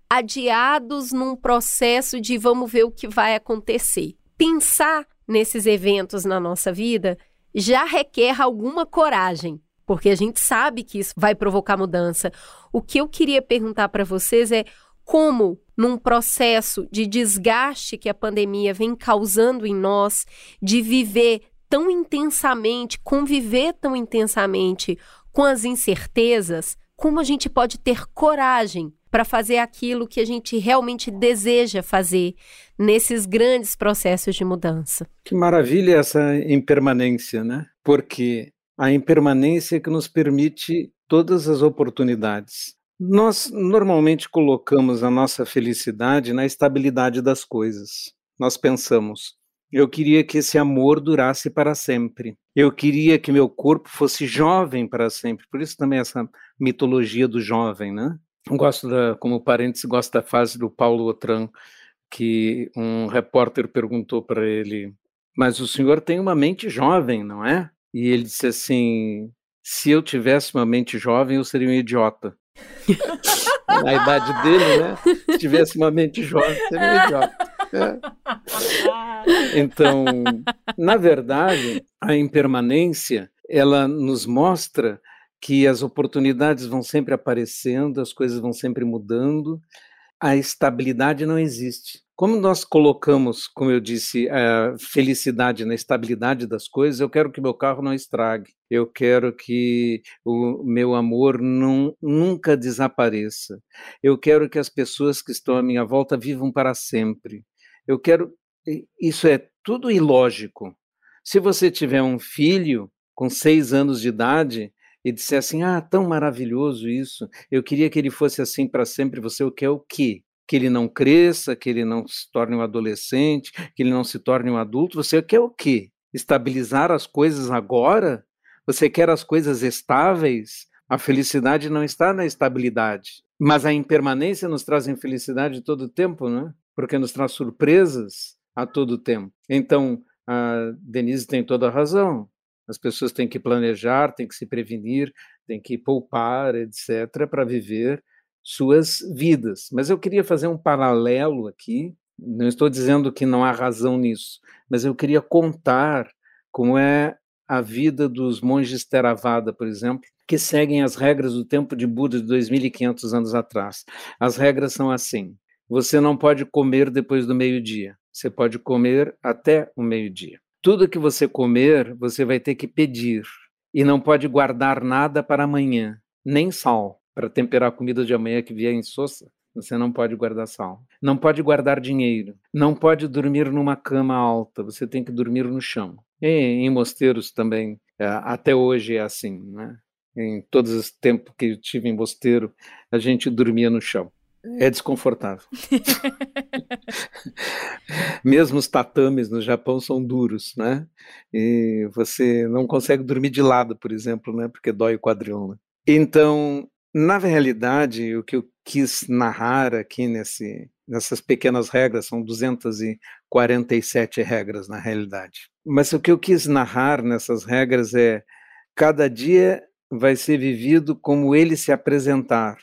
adiados num processo de vamos ver o que vai acontecer. Pensar nesses eventos na nossa vida já requer alguma coragem, porque a gente sabe que isso vai provocar mudança. O que eu queria perguntar para vocês é como, num processo de desgaste que a pandemia vem causando em nós, de viver tão intensamente, conviver tão intensamente com as incertezas, como a gente pode ter coragem para fazer aquilo que a gente realmente deseja fazer nesses grandes processos de mudança. Que maravilha essa impermanência, né? Porque a impermanência é que nos permite todas as oportunidades. Nós normalmente colocamos a nossa felicidade na estabilidade das coisas. Nós pensamos, eu queria que esse amor durasse para sempre. Eu queria que meu corpo fosse jovem para sempre. Por isso também essa mitologia do jovem, né? Gosto da, como parênteses, gosto da fase do Paulo Otran, que um repórter perguntou para ele: Mas o senhor tem uma mente jovem, não é? E ele disse assim: Se eu tivesse uma mente jovem, eu seria um idiota. Na idade dele, né? Se tivesse uma mente jovem, seria um idiota. É. Então, na verdade, a impermanência ela nos mostra que as oportunidades vão sempre aparecendo, as coisas vão sempre mudando, a estabilidade não existe. Como nós colocamos, como eu disse, a felicidade na estabilidade das coisas, eu quero que meu carro não estrague, eu quero que o meu amor não, nunca desapareça, eu quero que as pessoas que estão à minha volta vivam para sempre. Eu quero. Isso é tudo ilógico. Se você tiver um filho com seis anos de idade, e disser assim: ah, tão maravilhoso isso, eu queria que ele fosse assim para sempre, você quer o quê? Que ele não cresça, que ele não se torne um adolescente, que ele não se torne um adulto, você quer o quê? Estabilizar as coisas agora? Você quer as coisas estáveis? A felicidade não está na estabilidade, mas a impermanência nos traz infelicidade todo tempo, né? Porque nos traz surpresas a todo tempo. Então, a Denise tem toda a razão. As pessoas têm que planejar, têm que se prevenir, têm que poupar, etc., para viver suas vidas. Mas eu queria fazer um paralelo aqui. Não estou dizendo que não há razão nisso, mas eu queria contar como é a vida dos monges Theravada, por exemplo, que seguem as regras do tempo de Buda de 2.500 anos atrás. As regras são assim: você não pode comer depois do meio-dia, você pode comer até o meio-dia. Tudo que você comer, você vai ter que pedir. E não pode guardar nada para amanhã, nem sal, para temperar a comida de amanhã que vier em soça. Você não pode guardar sal. Não pode guardar dinheiro. Não pode dormir numa cama alta. Você tem que dormir no chão. E em mosteiros também, é, até hoje é assim, né? Em todos os tempos que eu tive em mosteiro, a gente dormia no chão. É desconfortável. Mesmo os tatames no Japão são duros, né? E você não consegue dormir de lado, por exemplo, né? Porque dói o quadril. Né? Então, na realidade, o que eu quis narrar aqui nesse, nessas pequenas regras, são 247 regras na realidade. Mas o que eu quis narrar nessas regras é cada dia vai ser vivido como ele se apresentar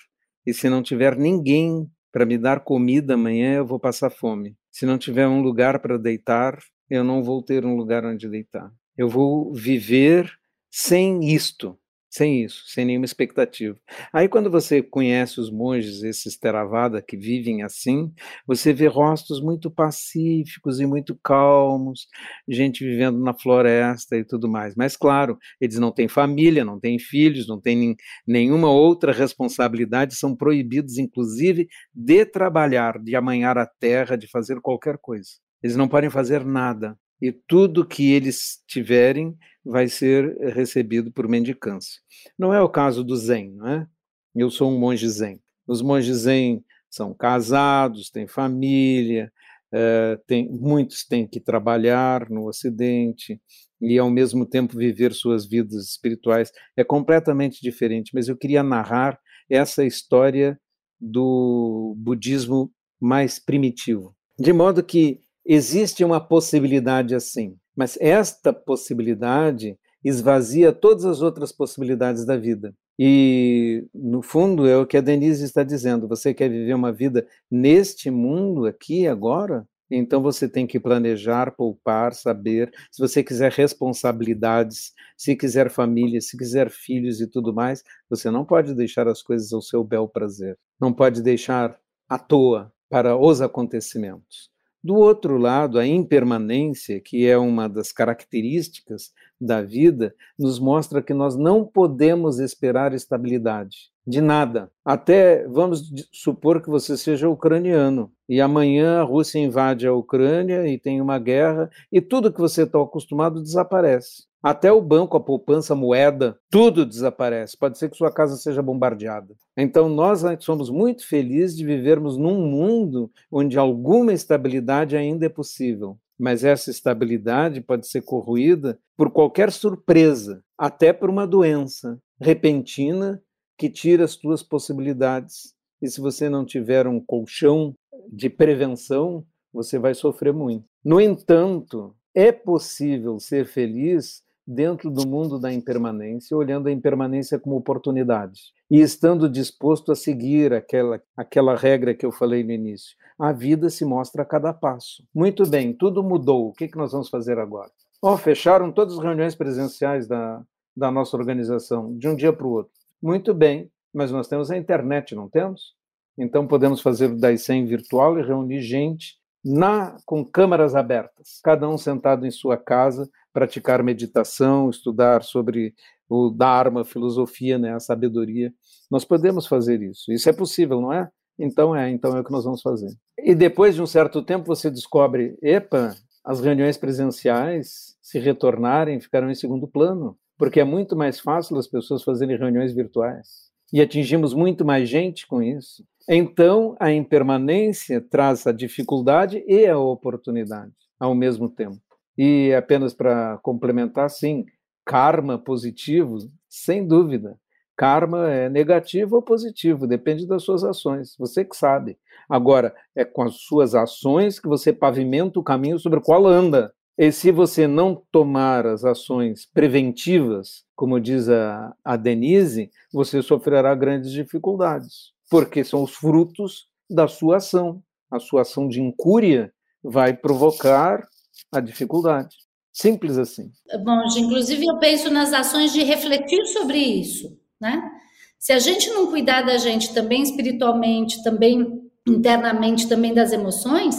e se não tiver ninguém para me dar comida amanhã, eu vou passar fome. Se não tiver um lugar para deitar, eu não vou ter um lugar onde deitar. Eu vou viver sem isto sem isso, sem nenhuma expectativa. Aí, quando você conhece os monges, esses Theravada que vivem assim, você vê rostos muito pacíficos e muito calmos, gente vivendo na floresta e tudo mais. Mas, claro, eles não têm família, não têm filhos, não têm nenhuma outra responsabilidade, são proibidos, inclusive, de trabalhar, de amanhar a terra, de fazer qualquer coisa. Eles não podem fazer nada. E tudo que eles tiverem vai ser recebido por mendicância. Não é o caso do Zen, não é? Eu sou um monge Zen. Os monges Zen são casados, têm família, uh, tem, muitos têm que trabalhar no Ocidente e, ao mesmo tempo, viver suas vidas espirituais. É completamente diferente, mas eu queria narrar essa história do budismo mais primitivo. De modo que existe uma possibilidade assim, mas esta possibilidade esvazia todas as outras possibilidades da vida. E, no fundo, é o que a Denise está dizendo. Você quer viver uma vida neste mundo, aqui, agora? Então você tem que planejar, poupar, saber. Se você quiser responsabilidades, se quiser família, se quiser filhos e tudo mais, você não pode deixar as coisas ao seu bel prazer. Não pode deixar à toa para os acontecimentos. Do outro lado, a impermanência, que é uma das características da vida, nos mostra que nós não podemos esperar estabilidade de nada. Até vamos supor que você seja ucraniano e amanhã a Rússia invade a Ucrânia e tem uma guerra e tudo que você está acostumado desaparece. Até o banco, a poupança, a moeda, tudo desaparece. Pode ser que sua casa seja bombardeada. Então, nós somos muito felizes de vivermos num mundo onde alguma estabilidade ainda é possível. Mas essa estabilidade pode ser corroída por qualquer surpresa, até por uma doença repentina que tira as tuas possibilidades. E se você não tiver um colchão de prevenção, você vai sofrer muito. No entanto, é possível ser feliz dentro do mundo da impermanência, olhando a impermanência como oportunidade e estando disposto a seguir aquela, aquela regra que eu falei no início. A vida se mostra a cada passo. Muito bem, tudo mudou. O que, que nós vamos fazer agora? Oh, fecharam todas as reuniões presenciais da, da nossa organização, de um dia para o outro. Muito bem, mas nós temos a internet, não temos? Então podemos fazer o DAISEM virtual e reunir gente na com câmaras abertas, cada um sentado em sua casa, praticar meditação, estudar sobre o Dharma, filosofia, né, a sabedoria. Nós podemos fazer isso. Isso é possível, não é? Então é, então é o que nós vamos fazer. E depois de um certo tempo você descobre, epa, as reuniões presenciais se retornarem ficaram em segundo plano porque é muito mais fácil as pessoas fazerem reuniões virtuais. E atingimos muito mais gente com isso. Então, a impermanência traz a dificuldade e a oportunidade ao mesmo tempo. E apenas para complementar, sim, karma positivo, sem dúvida. Karma é negativo ou positivo, depende das suas ações, você que sabe. Agora, é com as suas ações que você pavimenta o caminho sobre o qual anda. E se você não tomar as ações preventivas, como diz a, a Denise, você sofrerá grandes dificuldades, porque são os frutos da sua ação. A sua ação de incúria vai provocar a dificuldade. Simples assim. Bom, inclusive eu penso nas ações de refletir sobre isso, né? Se a gente não cuidar da gente também espiritualmente, também internamente, também das emoções,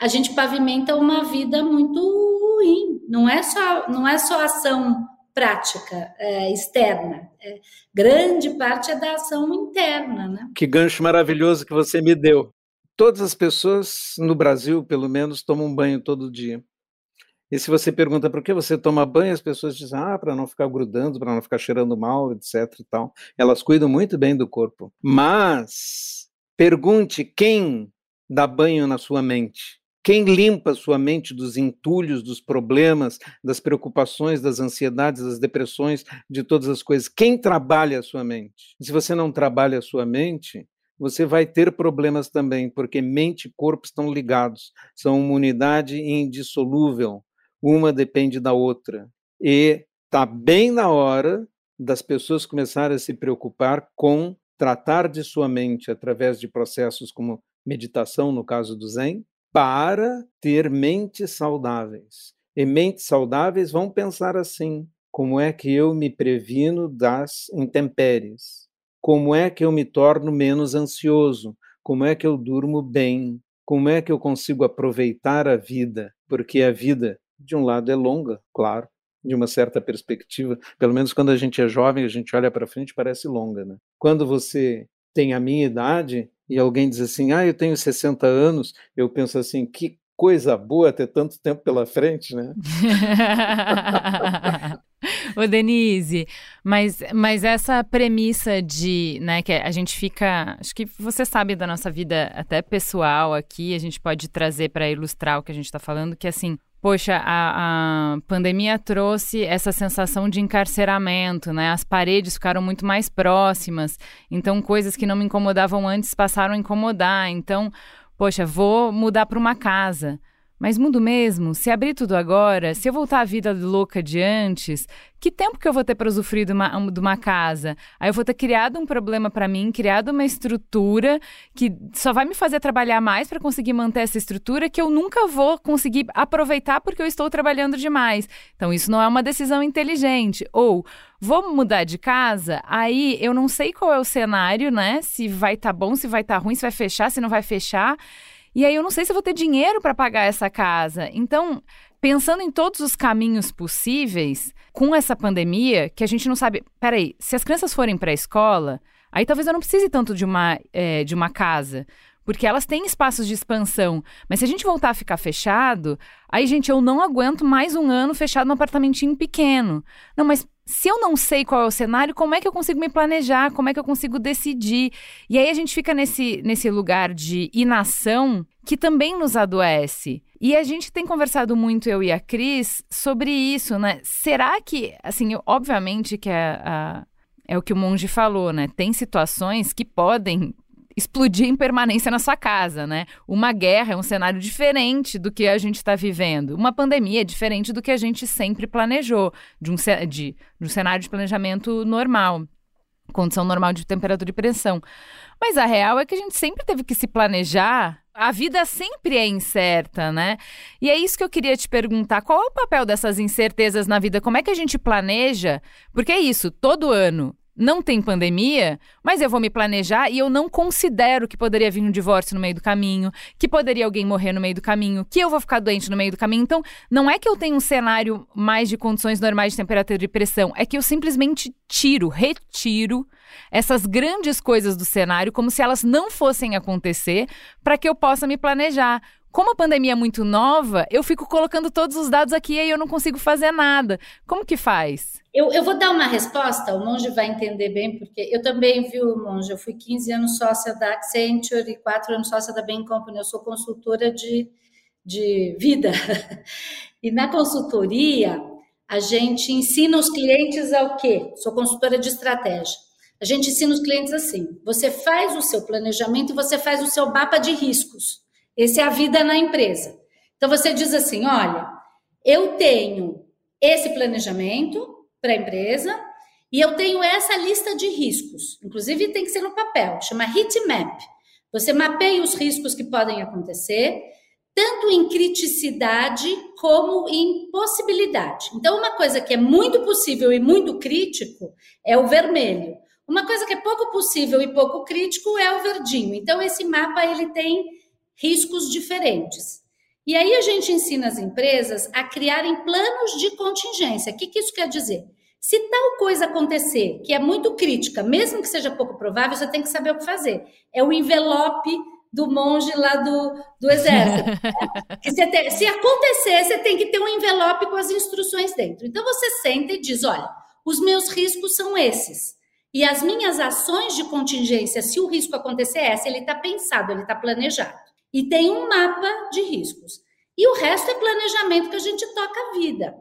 a gente pavimenta uma vida muito ruim. Não é só, não é só ação prática, é, externa. É, grande parte é da ação interna. Né? Que gancho maravilhoso que você me deu. Todas as pessoas no Brasil, pelo menos, tomam banho todo dia. E se você pergunta por que você toma banho, as pessoas dizem, ah, para não ficar grudando, para não ficar cheirando mal, etc. e tal. Elas cuidam muito bem do corpo. Mas pergunte quem dá banho na sua mente. Quem limpa sua mente dos entulhos, dos problemas, das preocupações, das ansiedades, das depressões, de todas as coisas? Quem trabalha a sua mente? Se você não trabalha a sua mente, você vai ter problemas também, porque mente e corpo estão ligados, são uma unidade indissolúvel, uma depende da outra. E está bem na hora das pessoas começarem a se preocupar com tratar de sua mente através de processos como meditação, no caso do Zen, para ter mentes saudáveis. E mentes saudáveis vão pensar assim: como é que eu me previno das intempéries? Como é que eu me torno menos ansioso? Como é que eu durmo bem? Como é que eu consigo aproveitar a vida? Porque a vida, de um lado, é longa, claro, de uma certa perspectiva. Pelo menos quando a gente é jovem, a gente olha para frente, parece longa, né? Quando você tem a minha idade, e alguém diz assim, ah, eu tenho 60 anos, eu penso assim, que coisa boa ter tanto tempo pela frente, né? Ô, Denise, mas, mas essa premissa de, né, que a gente fica. Acho que você sabe da nossa vida até pessoal aqui, a gente pode trazer para ilustrar o que a gente está falando, que assim, Poxa, a, a, pandemia trouxe essa sensação de encarceramento, né? As paredes ficaram muito mais próximas, então coisas que não me incomodavam antes passaram a incomodar. Então, poxa, vou mudar para uma casa. Mas mudo mesmo? Se abrir tudo agora, se eu voltar à vida louca de antes, que tempo que eu vou ter para usufruir de uma, de uma casa? Aí eu vou ter criado um problema para mim, criado uma estrutura que só vai me fazer trabalhar mais para conseguir manter essa estrutura que eu nunca vou conseguir aproveitar porque eu estou trabalhando demais. Então isso não é uma decisão inteligente. Ou vou mudar de casa, aí eu não sei qual é o cenário, né? Se vai estar tá bom, se vai estar tá ruim, se vai fechar, se não vai fechar. E aí eu não sei se vou ter dinheiro para pagar essa casa. Então, pensando em todos os caminhos possíveis, com essa pandemia, que a gente não sabe. Peraí, se as crianças forem para a escola, aí talvez eu não precise tanto de uma, é, de uma casa. Porque elas têm espaços de expansão. Mas se a gente voltar a ficar fechado, aí, gente, eu não aguento mais um ano fechado num apartamentinho pequeno. Não, mas se eu não sei qual é o cenário, como é que eu consigo me planejar? Como é que eu consigo decidir? E aí a gente fica nesse, nesse lugar de inação que também nos adoece. E a gente tem conversado muito, eu e a Cris, sobre isso, né? Será que, assim, obviamente que é, a, é o que o monge falou, né? Tem situações que podem explodir em permanência na sua casa, né? Uma guerra é um cenário diferente do que a gente está vivendo. Uma pandemia é diferente do que a gente sempre planejou, de um, de, de um cenário de planejamento normal, condição normal de temperatura e pressão. Mas a real é que a gente sempre teve que se planejar. A vida sempre é incerta, né? E é isso que eu queria te perguntar. Qual é o papel dessas incertezas na vida? Como é que a gente planeja? Porque é isso, todo ano não tem pandemia, mas eu vou me planejar e eu não considero que poderia vir um divórcio no meio do caminho, que poderia alguém morrer no meio do caminho, que eu vou ficar doente no meio do caminho. Então, não é que eu tenho um cenário mais de condições normais de temperatura e pressão, é que eu simplesmente tiro, retiro essas grandes coisas do cenário como se elas não fossem acontecer para que eu possa me planejar. Como a pandemia é muito nova, eu fico colocando todos os dados aqui e eu não consigo fazer nada. Como que faz? Eu, eu vou dar uma resposta, o Monge vai entender bem, porque eu também, viu, Monge, eu fui 15 anos sócia da Accenture e 4 anos sócia da Bain Company, eu sou consultora de, de vida. E na consultoria, a gente ensina os clientes ao quê? Sou consultora de estratégia. A gente ensina os clientes assim: você faz o seu planejamento e você faz o seu mapa de riscos. Essa é a vida na empresa. Então você diz assim: olha, eu tenho esse planejamento para a empresa e eu tenho essa lista de riscos. Inclusive tem que ser no papel, chama heat map. Você mapeia os riscos que podem acontecer, tanto em criticidade como em possibilidade. Então, uma coisa que é muito possível e muito crítico é o vermelho. Uma coisa que é pouco possível e pouco crítico é o verdinho. Então, esse mapa ele tem riscos diferentes. E aí a gente ensina as empresas a criarem planos de contingência. O que, que isso quer dizer? Se tal coisa acontecer, que é muito crítica, mesmo que seja pouco provável, você tem que saber o que fazer. É o envelope do monge lá do, do exército. Né? tem, se acontecer, você tem que ter um envelope com as instruções dentro. Então você senta e diz: olha, os meus riscos são esses. E as minhas ações de contingência, se o risco acontecer é essa, ele está pensado, ele está planejado e tem um mapa de riscos. E o resto é planejamento que a gente toca a vida.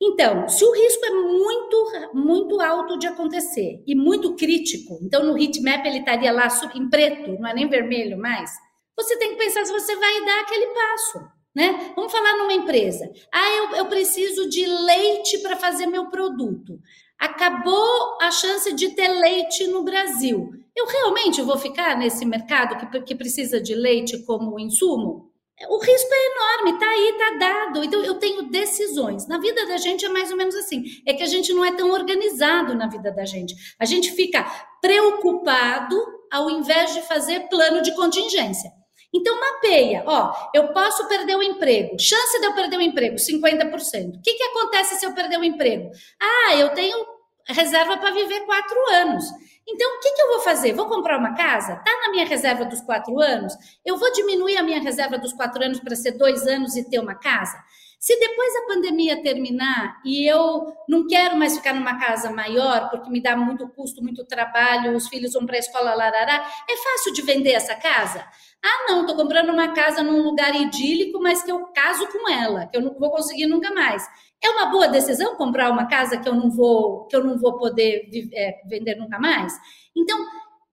Então, se o risco é muito, muito alto de acontecer e muito crítico, então no heatmap ele estaria lá em preto, não é nem vermelho mais, você tem que pensar se você vai dar aquele passo. Né? Vamos falar numa empresa. Ah, eu, eu preciso de leite para fazer meu produto. Acabou a chance de ter leite no Brasil. Eu realmente vou ficar nesse mercado que, que precisa de leite como insumo? O risco é enorme, está aí, está dado. Então, eu tenho decisões. Na vida da gente é mais ou menos assim. É que a gente não é tão organizado na vida da gente. A gente fica preocupado ao invés de fazer plano de contingência. Então, mapeia. Ó, eu posso perder o emprego. Chance de eu perder o emprego, 50%. O que, que acontece se eu perder o emprego? Ah, eu tenho reserva para viver quatro anos. Então, o que, que eu vou fazer? Vou comprar uma casa? Está na minha reserva dos quatro anos? Eu vou diminuir a minha reserva dos quatro anos para ser dois anos e ter uma casa? Se depois a pandemia terminar e eu não quero mais ficar numa casa maior, porque me dá muito custo, muito trabalho, os filhos vão para a escola, larará, é fácil de vender essa casa? Ah, não, estou comprando uma casa num lugar idílico, mas que eu caso com ela, que eu não vou conseguir nunca mais. É uma boa decisão comprar uma casa que eu não vou, que eu não vou poder é, vender nunca mais? Então,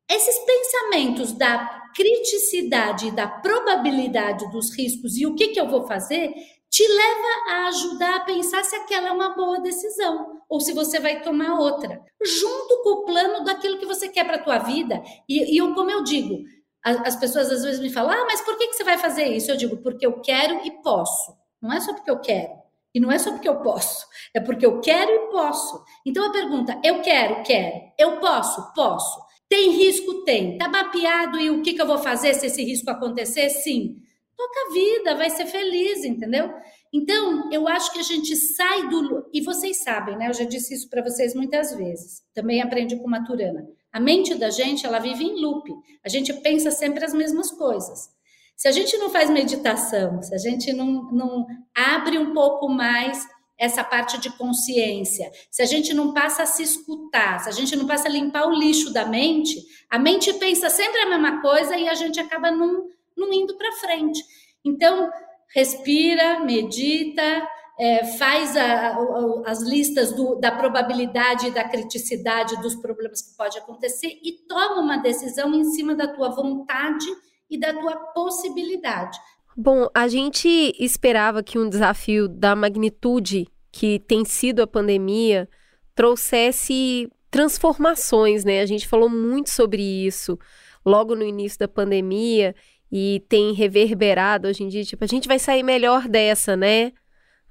esses pensamentos da criticidade, da probabilidade dos riscos e o que, que eu vou fazer, te leva a ajudar a pensar se aquela é uma boa decisão ou se você vai tomar outra, junto com o plano daquilo que você quer para a tua vida. E, e eu, como eu digo, as pessoas às vezes me falam, ah, mas por que, que você vai fazer isso? Eu digo, porque eu quero e posso. Não é só porque eu quero. E não é só porque eu posso, é porque eu quero e posso. Então a pergunta, eu quero, quero. Eu posso, posso. Tem risco? Tem. Tá mapeado e o que, que eu vou fazer se esse risco acontecer? Sim. Toca a vida, vai ser feliz, entendeu? Então, eu acho que a gente sai do. E vocês sabem, né? Eu já disse isso para vocês muitas vezes. Também aprendi com Maturana. A mente da gente, ela vive em loop. A gente pensa sempre as mesmas coisas. Se a gente não faz meditação, se a gente não, não abre um pouco mais essa parte de consciência, se a gente não passa a se escutar, se a gente não passa a limpar o lixo da mente, a mente pensa sempre a mesma coisa e a gente acaba não, não indo para frente. Então, respira, medita, é, faz a, a, as listas do, da probabilidade da criticidade dos problemas que pode acontecer e toma uma decisão em cima da tua vontade e da tua possibilidade. Bom, a gente esperava que um desafio da magnitude que tem sido a pandemia trouxesse transformações, né? A gente falou muito sobre isso logo no início da pandemia e tem reverberado hoje em dia, tipo, a gente vai sair melhor dessa, né?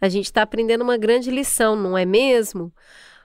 A gente está aprendendo uma grande lição, não é mesmo?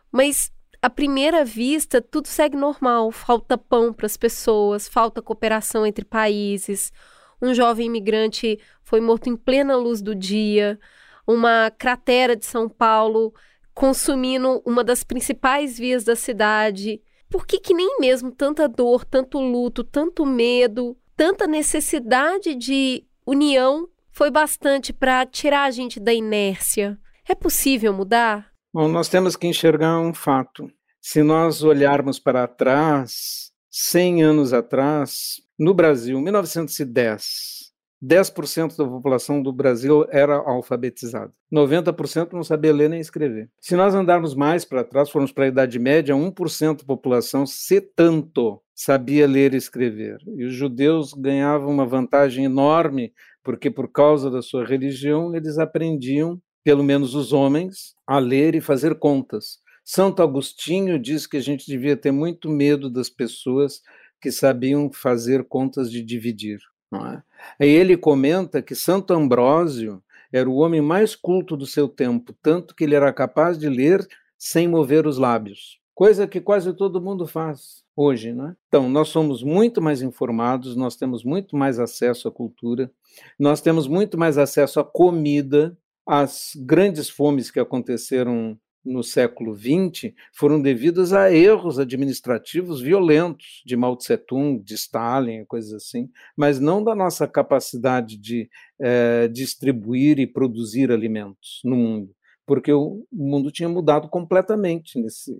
Mas à primeira vista, tudo segue normal. Falta pão para as pessoas, falta cooperação entre países. Um jovem imigrante foi morto em plena luz do dia. Uma cratera de São Paulo consumindo uma das principais vias da cidade. Por que, que nem mesmo tanta dor, tanto luto, tanto medo, tanta necessidade de união foi bastante para tirar a gente da inércia? É possível mudar? Bom, nós temos que enxergar um fato. Se nós olharmos para trás, 100 anos atrás, no Brasil, 1910, 10% da população do Brasil era alfabetizada. 90% não sabia ler nem escrever. Se nós andarmos mais para trás, formos para a Idade Média, 1% da população, se tanto, sabia ler e escrever. E os judeus ganhavam uma vantagem enorme, porque por causa da sua religião, eles aprendiam pelo menos os homens, a ler e fazer contas. Santo Agostinho diz que a gente devia ter muito medo das pessoas que sabiam fazer contas de dividir. Não é? Aí ele comenta que Santo Ambrósio era o homem mais culto do seu tempo, tanto que ele era capaz de ler sem mover os lábios, coisa que quase todo mundo faz hoje. Né? Então, nós somos muito mais informados, nós temos muito mais acesso à cultura, nós temos muito mais acesso à comida, as grandes fomes que aconteceram no século XX foram devidas a erros administrativos violentos de Mao Tse Tung, de Stalin, coisas assim, mas não da nossa capacidade de é, distribuir e produzir alimentos no mundo, porque o mundo tinha mudado completamente nesse,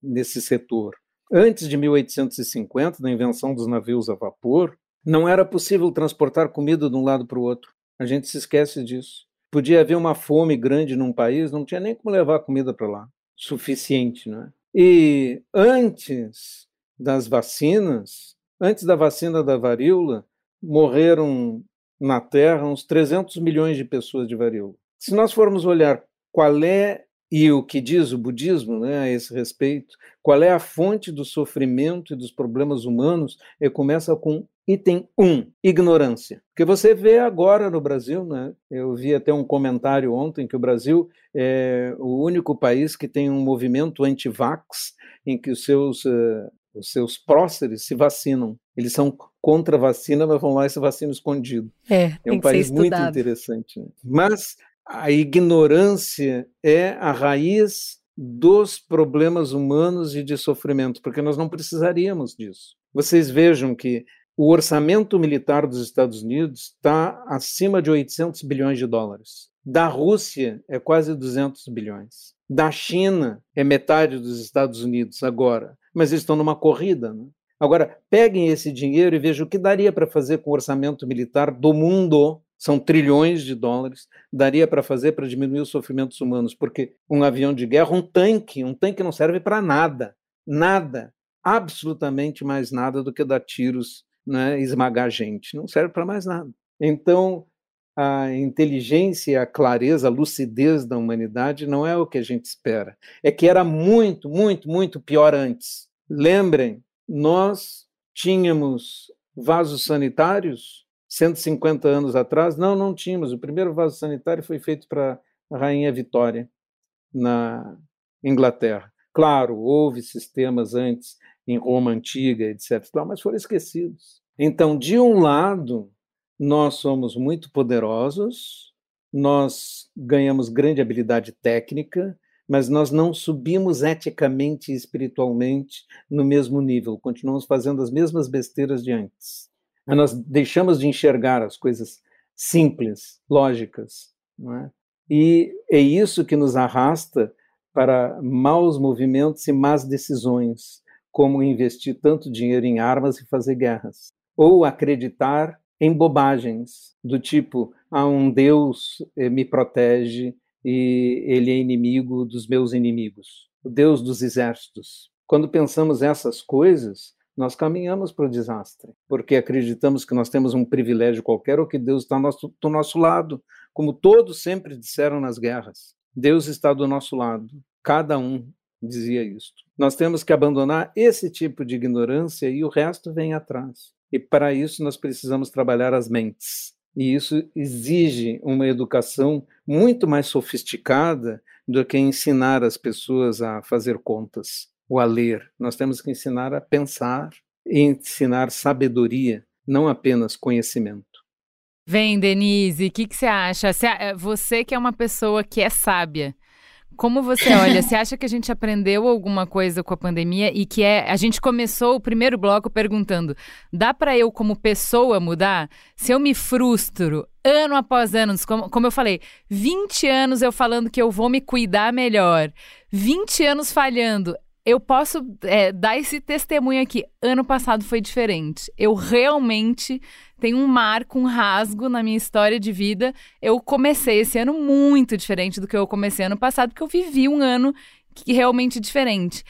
nesse setor. Antes de 1850, da invenção dos navios a vapor, não era possível transportar comida de um lado para o outro. A gente se esquece disso. Podia haver uma fome grande num país, não tinha nem como levar comida para lá, suficiente, né? E antes das vacinas, antes da vacina da varíola, morreram na Terra uns 300 milhões de pessoas de varíola. Se nós formos olhar qual é e o que diz o budismo né, a esse respeito, qual é a fonte do sofrimento e dos problemas humanos, ele começa com Item 1, ignorância. Porque você vê agora no Brasil, né? eu vi até um comentário ontem que o Brasil é o único país que tem um movimento anti-vax em que os seus, uh, os seus próceres se vacinam. Eles são contra a vacina, mas vão lá e se vacinam escondido. É, é um país muito interessante. Né? Mas a ignorância é a raiz dos problemas humanos e de sofrimento, porque nós não precisaríamos disso. Vocês vejam que o orçamento militar dos Estados Unidos está acima de 800 bilhões de dólares. Da Rússia é quase 200 bilhões. Da China é metade dos Estados Unidos agora, mas eles estão numa corrida. Né? Agora, peguem esse dinheiro e vejam o que daria para fazer com o orçamento militar do mundo são trilhões de dólares, daria para fazer para diminuir os sofrimentos humanos, porque um avião de guerra, um tanque, um tanque não serve para nada, nada, absolutamente mais nada do que dar tiros, né, esmagar gente, não serve para mais nada. Então, a inteligência, a clareza, a lucidez da humanidade não é o que a gente espera. É que era muito, muito, muito pior antes. Lembrem, nós tínhamos vasos sanitários 150 anos atrás, não, não tínhamos. O primeiro vaso sanitário foi feito para a Rainha Vitória, na Inglaterra. Claro, houve sistemas antes em Roma antiga, etc., mas foram esquecidos. Então, de um lado, nós somos muito poderosos, nós ganhamos grande habilidade técnica, mas nós não subimos eticamente e espiritualmente no mesmo nível, continuamos fazendo as mesmas besteiras de antes nós deixamos de enxergar as coisas simples, lógicas, é? e é isso que nos arrasta para maus movimentos e más decisões, como investir tanto dinheiro em armas e fazer guerras, ou acreditar em bobagens do tipo: ah, um Deus eh, me protege e ele é inimigo dos meus inimigos, o Deus dos exércitos. Quando pensamos essas coisas, nós caminhamos para o desastre, porque acreditamos que nós temos um privilégio qualquer ou que Deus está do nosso lado, como todos sempre disseram nas guerras. Deus está do nosso lado, cada um dizia isso. Nós temos que abandonar esse tipo de ignorância e o resto vem atrás. E para isso nós precisamos trabalhar as mentes. E isso exige uma educação muito mais sofisticada do que ensinar as pessoas a fazer contas ou a ler. Nós temos que ensinar a pensar e ensinar sabedoria, não apenas conhecimento. Vem, Denise, o que, que você acha? Eh, você que é uma pessoa que é sábia, como você olha? Você acha que a gente aprendeu alguma coisa com a pandemia e que é. A gente começou o primeiro bloco perguntando: dá para eu, como pessoa, mudar? Se eu me frustro ano após ano, como, como eu falei, 20 anos eu falando que eu vou me cuidar melhor, 20 anos falhando, eu posso é, dar esse testemunho aqui. Ano passado foi diferente. Eu realmente tenho um marco, um rasgo na minha história de vida. Eu comecei esse ano muito diferente do que eu comecei ano passado, porque eu vivi um ano que realmente diferente.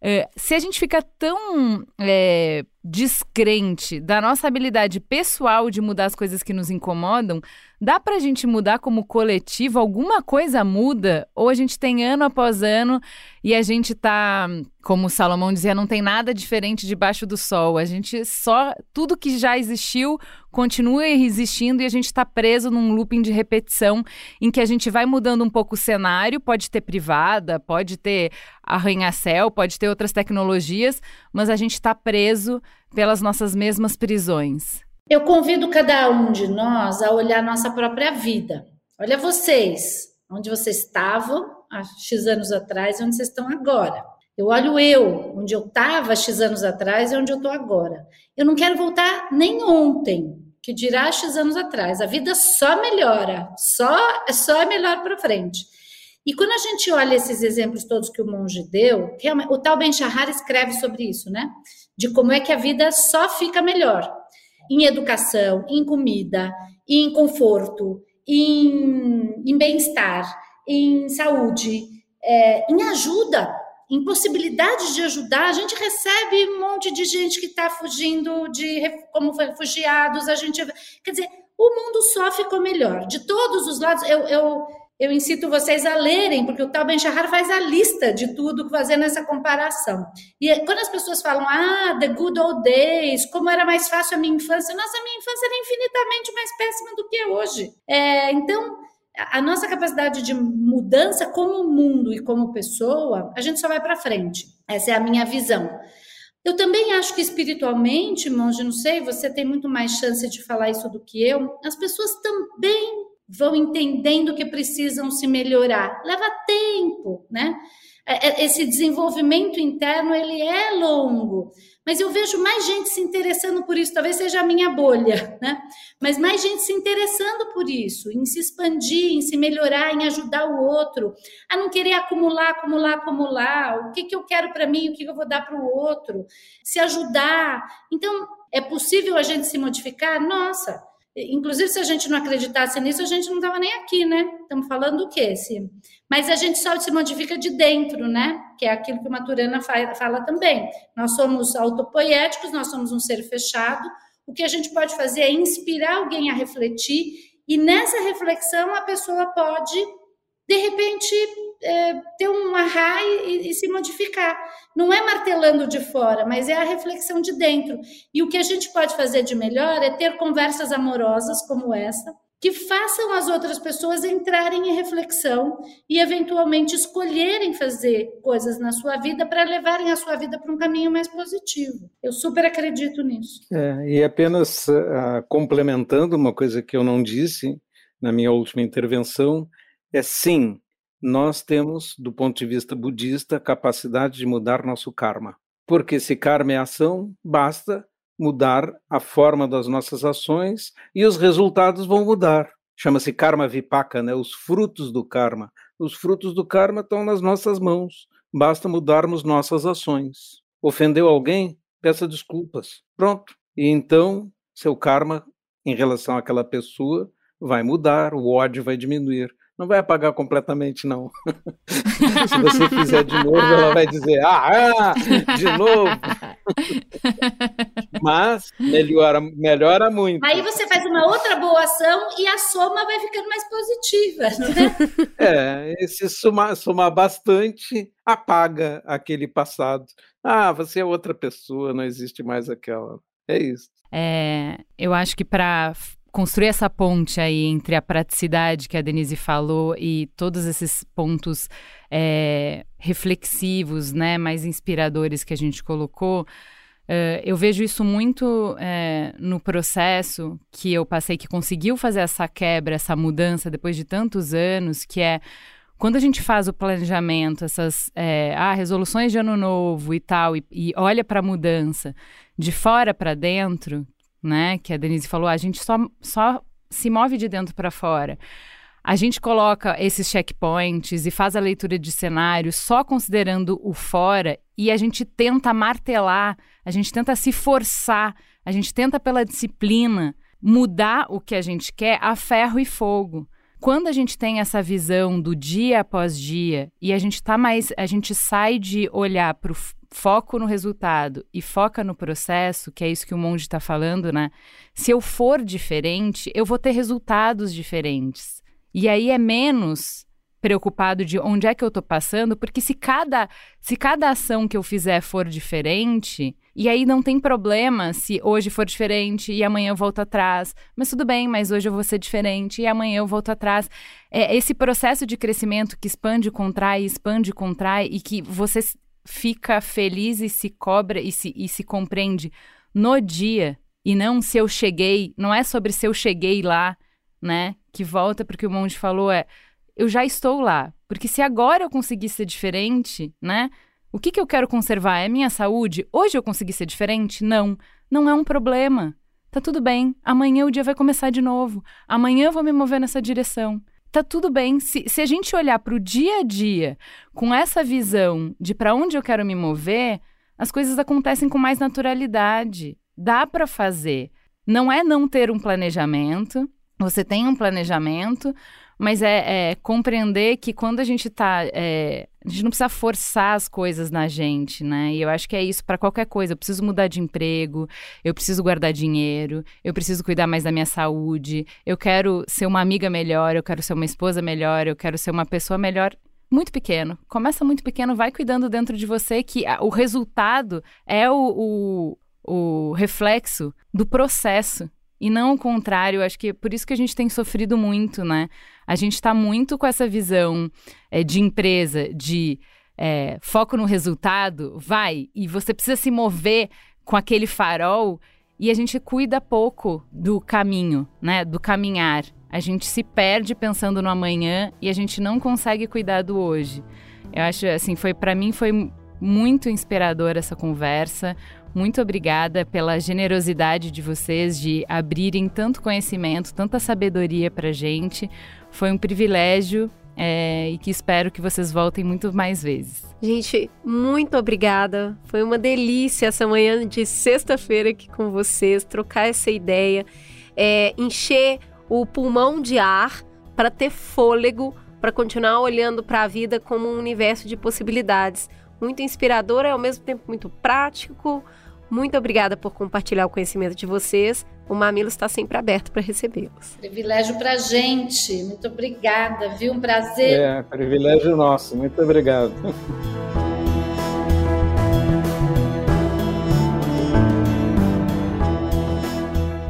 É, se a gente fica tão é, descrente da nossa habilidade pessoal de mudar as coisas que nos incomodam, dá para a gente mudar como coletivo? Alguma coisa muda? Ou a gente tem ano após ano e a gente tá, como Salomão dizia, não tem nada diferente debaixo do sol. A gente só. Tudo que já existiu continua existindo e a gente está preso num looping de repetição em que a gente vai mudando um pouco o cenário. Pode ter privada, pode ter arranha-céu, pode ter outras tecnologias, mas a gente está preso pelas nossas mesmas prisões? Eu convido cada um de nós a olhar nossa própria vida. Olha vocês, onde vocês estavam há X anos atrás e onde vocês estão agora. Eu olho eu, onde eu estava X anos atrás e onde eu estou agora. Eu não quero voltar nem ontem, que dirá X anos atrás. A vida só melhora, só, só é melhor para frente. E quando a gente olha esses exemplos todos que o monge deu, o tal Ben Shahar escreve sobre isso, né? De como é que a vida só fica melhor em educação, em comida, em conforto, em, em bem-estar, em saúde, é, em ajuda, em possibilidade de ajudar. A gente recebe um monte de gente que está fugindo de como refugiados. A gente, quer dizer, o mundo só ficou melhor de todos os lados. Eu, eu eu incito vocês a lerem, porque o Tal Ben Shahar faz a lista de tudo, fazendo essa comparação. E quando as pessoas falam, ah, the good old days, como era mais fácil a minha infância, nossa, a minha infância era infinitamente mais péssima do que é hoje. É, então, a nossa capacidade de mudança como mundo e como pessoa, a gente só vai para frente. Essa é a minha visão. Eu também acho que espiritualmente, monge, não sei, você tem muito mais chance de falar isso do que eu. As pessoas também vão entendendo que precisam se melhorar. Leva tempo, né? é, é, esse desenvolvimento interno ele é longo, mas eu vejo mais gente se interessando por isso. Talvez seja a minha bolha, né? Mas mais gente se interessando por isso, em se expandir, em se melhorar, em ajudar o outro, a não querer acumular, acumular, acumular. O que, que eu quero para mim, o que, que eu vou dar para o outro, se ajudar. Então, é possível a gente se modificar? Nossa, Inclusive, se a gente não acreditasse nisso, a gente não estava nem aqui, né? Estamos falando do quê? Se... Mas a gente só se modifica de dentro, né? Que é aquilo que o Maturana fala também. Nós somos autopoéticos, nós somos um ser fechado. O que a gente pode fazer é inspirar alguém a refletir, e nessa reflexão a pessoa pode, de repente, é, ter um arra e, e, se modificar. Não é martelando de fora, mas é a reflexão de dentro. E o que a gente pode fazer de melhor é ter conversas amorosas como essa, que façam as outras pessoas entrarem em reflexão e, eventualmente, escolherem fazer coisas na sua vida para levarem a sua vida para um caminho mais positivo. Eu super acredito nisso. É, e apenas uh, complementando uma coisa que eu não disse na minha última intervenção, é sim, nós temos, do ponto de vista budista, capacidade de mudar nosso karma. Porque se karma é ação, basta mudar a forma das nossas ações e os resultados vão mudar. Chama-se karma vipaka, né? os frutos do karma. Os frutos do karma estão nas nossas mãos. Basta mudarmos nossas ações. Ofendeu alguém? Peça desculpas. Pronto. E então, seu karma em relação àquela pessoa vai mudar, o ódio vai diminuir não vai apagar completamente, não. Se você fizer de novo, ela vai dizer, ah, ah de novo. Mas melhora, melhora muito. Aí você faz uma outra boa ação e a soma vai ficando mais positiva, né? É, se somar, somar bastante, apaga aquele passado. Ah, você é outra pessoa, não existe mais aquela. É isso. É, eu acho que para construir essa ponte aí entre a praticidade que a Denise falou e todos esses pontos é, reflexivos, né, mais inspiradores que a gente colocou, Uh, eu vejo isso muito é, no processo que eu passei, que conseguiu fazer essa quebra, essa mudança depois de tantos anos, que é quando a gente faz o planejamento, essas é, ah, resoluções de ano novo e tal, e, e olha para a mudança de fora para dentro, né? Que a Denise falou, a gente só, só se move de dentro para fora. A gente coloca esses checkpoints e faz a leitura de cenário só considerando o fora e a gente tenta martelar, a gente tenta se forçar, a gente tenta pela disciplina mudar o que a gente quer a ferro e fogo. Quando a gente tem essa visão do dia após dia e a gente tá mais, a gente sai de olhar para foco no resultado e foca no processo, que é isso que o monge está falando, né? Se eu for diferente, eu vou ter resultados diferentes. E aí é menos preocupado de onde é que eu estou passando, porque se cada, se cada ação que eu fizer for diferente, e aí não tem problema se hoje for diferente e amanhã eu volto atrás. Mas tudo bem, mas hoje eu vou ser diferente e amanhã eu volto atrás. É esse processo de crescimento que expande, contrai, expande, contrai e que você fica feliz e se cobra e se, e se compreende no dia e não se eu cheguei, não é sobre se eu cheguei lá, né? Que volta porque o monge falou é eu já estou lá. Porque se agora eu conseguir ser diferente, né? O que, que eu quero conservar? É minha saúde? Hoje eu consegui ser diferente? Não. Não é um problema. Tá tudo bem. Amanhã o dia vai começar de novo. Amanhã eu vou me mover nessa direção tá tudo bem. Se, se a gente olhar para o dia a dia com essa visão de para onde eu quero me mover, as coisas acontecem com mais naturalidade. Dá para fazer. Não é não ter um planejamento. Você tem um planejamento, mas é, é, compreender que quando a gente está. É, a gente não precisa forçar as coisas na gente, né? E eu acho que é isso para qualquer coisa. Eu preciso mudar de emprego, eu preciso guardar dinheiro, eu preciso cuidar mais da minha saúde, eu quero ser uma amiga melhor, eu quero ser uma esposa melhor, eu quero ser uma pessoa melhor. Muito pequeno. Começa muito pequeno, vai cuidando dentro de você que o resultado é o, o, o reflexo do processo e não o contrário. Acho que é por isso que a gente tem sofrido muito, né? A gente está muito com essa visão é, de empresa, de é, foco no resultado, vai, e você precisa se mover com aquele farol e a gente cuida pouco do caminho, né? Do caminhar. A gente se perde pensando no amanhã e a gente não consegue cuidar do hoje. Eu acho assim, foi para mim foi muito inspiradora essa conversa. Muito obrigada pela generosidade de vocês de abrirem tanto conhecimento, tanta sabedoria para gente. Foi um privilégio é, e que espero que vocês voltem muito mais vezes. Gente, muito obrigada. Foi uma delícia essa manhã de sexta-feira aqui com vocês, trocar essa ideia, é, encher o pulmão de ar para ter fôlego, para continuar olhando para a vida como um universo de possibilidades. Muito inspirador e ao mesmo tempo muito prático muito obrigada por compartilhar o conhecimento de vocês. O Mamilo está sempre aberto para recebê-los. Privilégio para a gente. Muito obrigada, viu? Um prazer. É, privilégio nosso. Muito obrigado.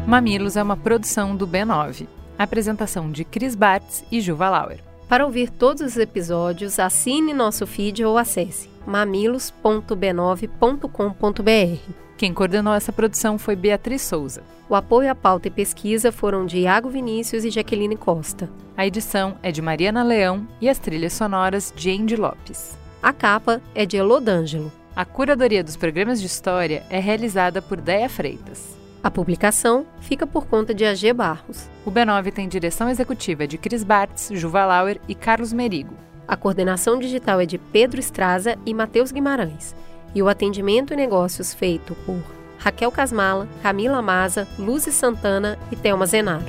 Mamilos é uma produção do B9. Apresentação de Cris Bartz e Juva Lauer. Para ouvir todos os episódios, assine nosso feed ou acesse mamilos.b9.com.br. Quem coordenou essa produção foi Beatriz Souza. O apoio à pauta e pesquisa foram de Iago Vinícius e Jaqueline Costa. A edição é de Mariana Leão e as trilhas sonoras de Andy Lopes. A capa é de Elodângelo. A curadoria dos programas de história é realizada por Deia Freitas. A publicação fica por conta de AG Barros. O B9 tem direção executiva de Cris Bartz, Juva Lauer e Carlos Merigo. A coordenação digital é de Pedro Estraza e Matheus Guimarães e o atendimento e negócios feito por Raquel Casmala, Camila Maza, Luzes Santana e Thelma Zenaro.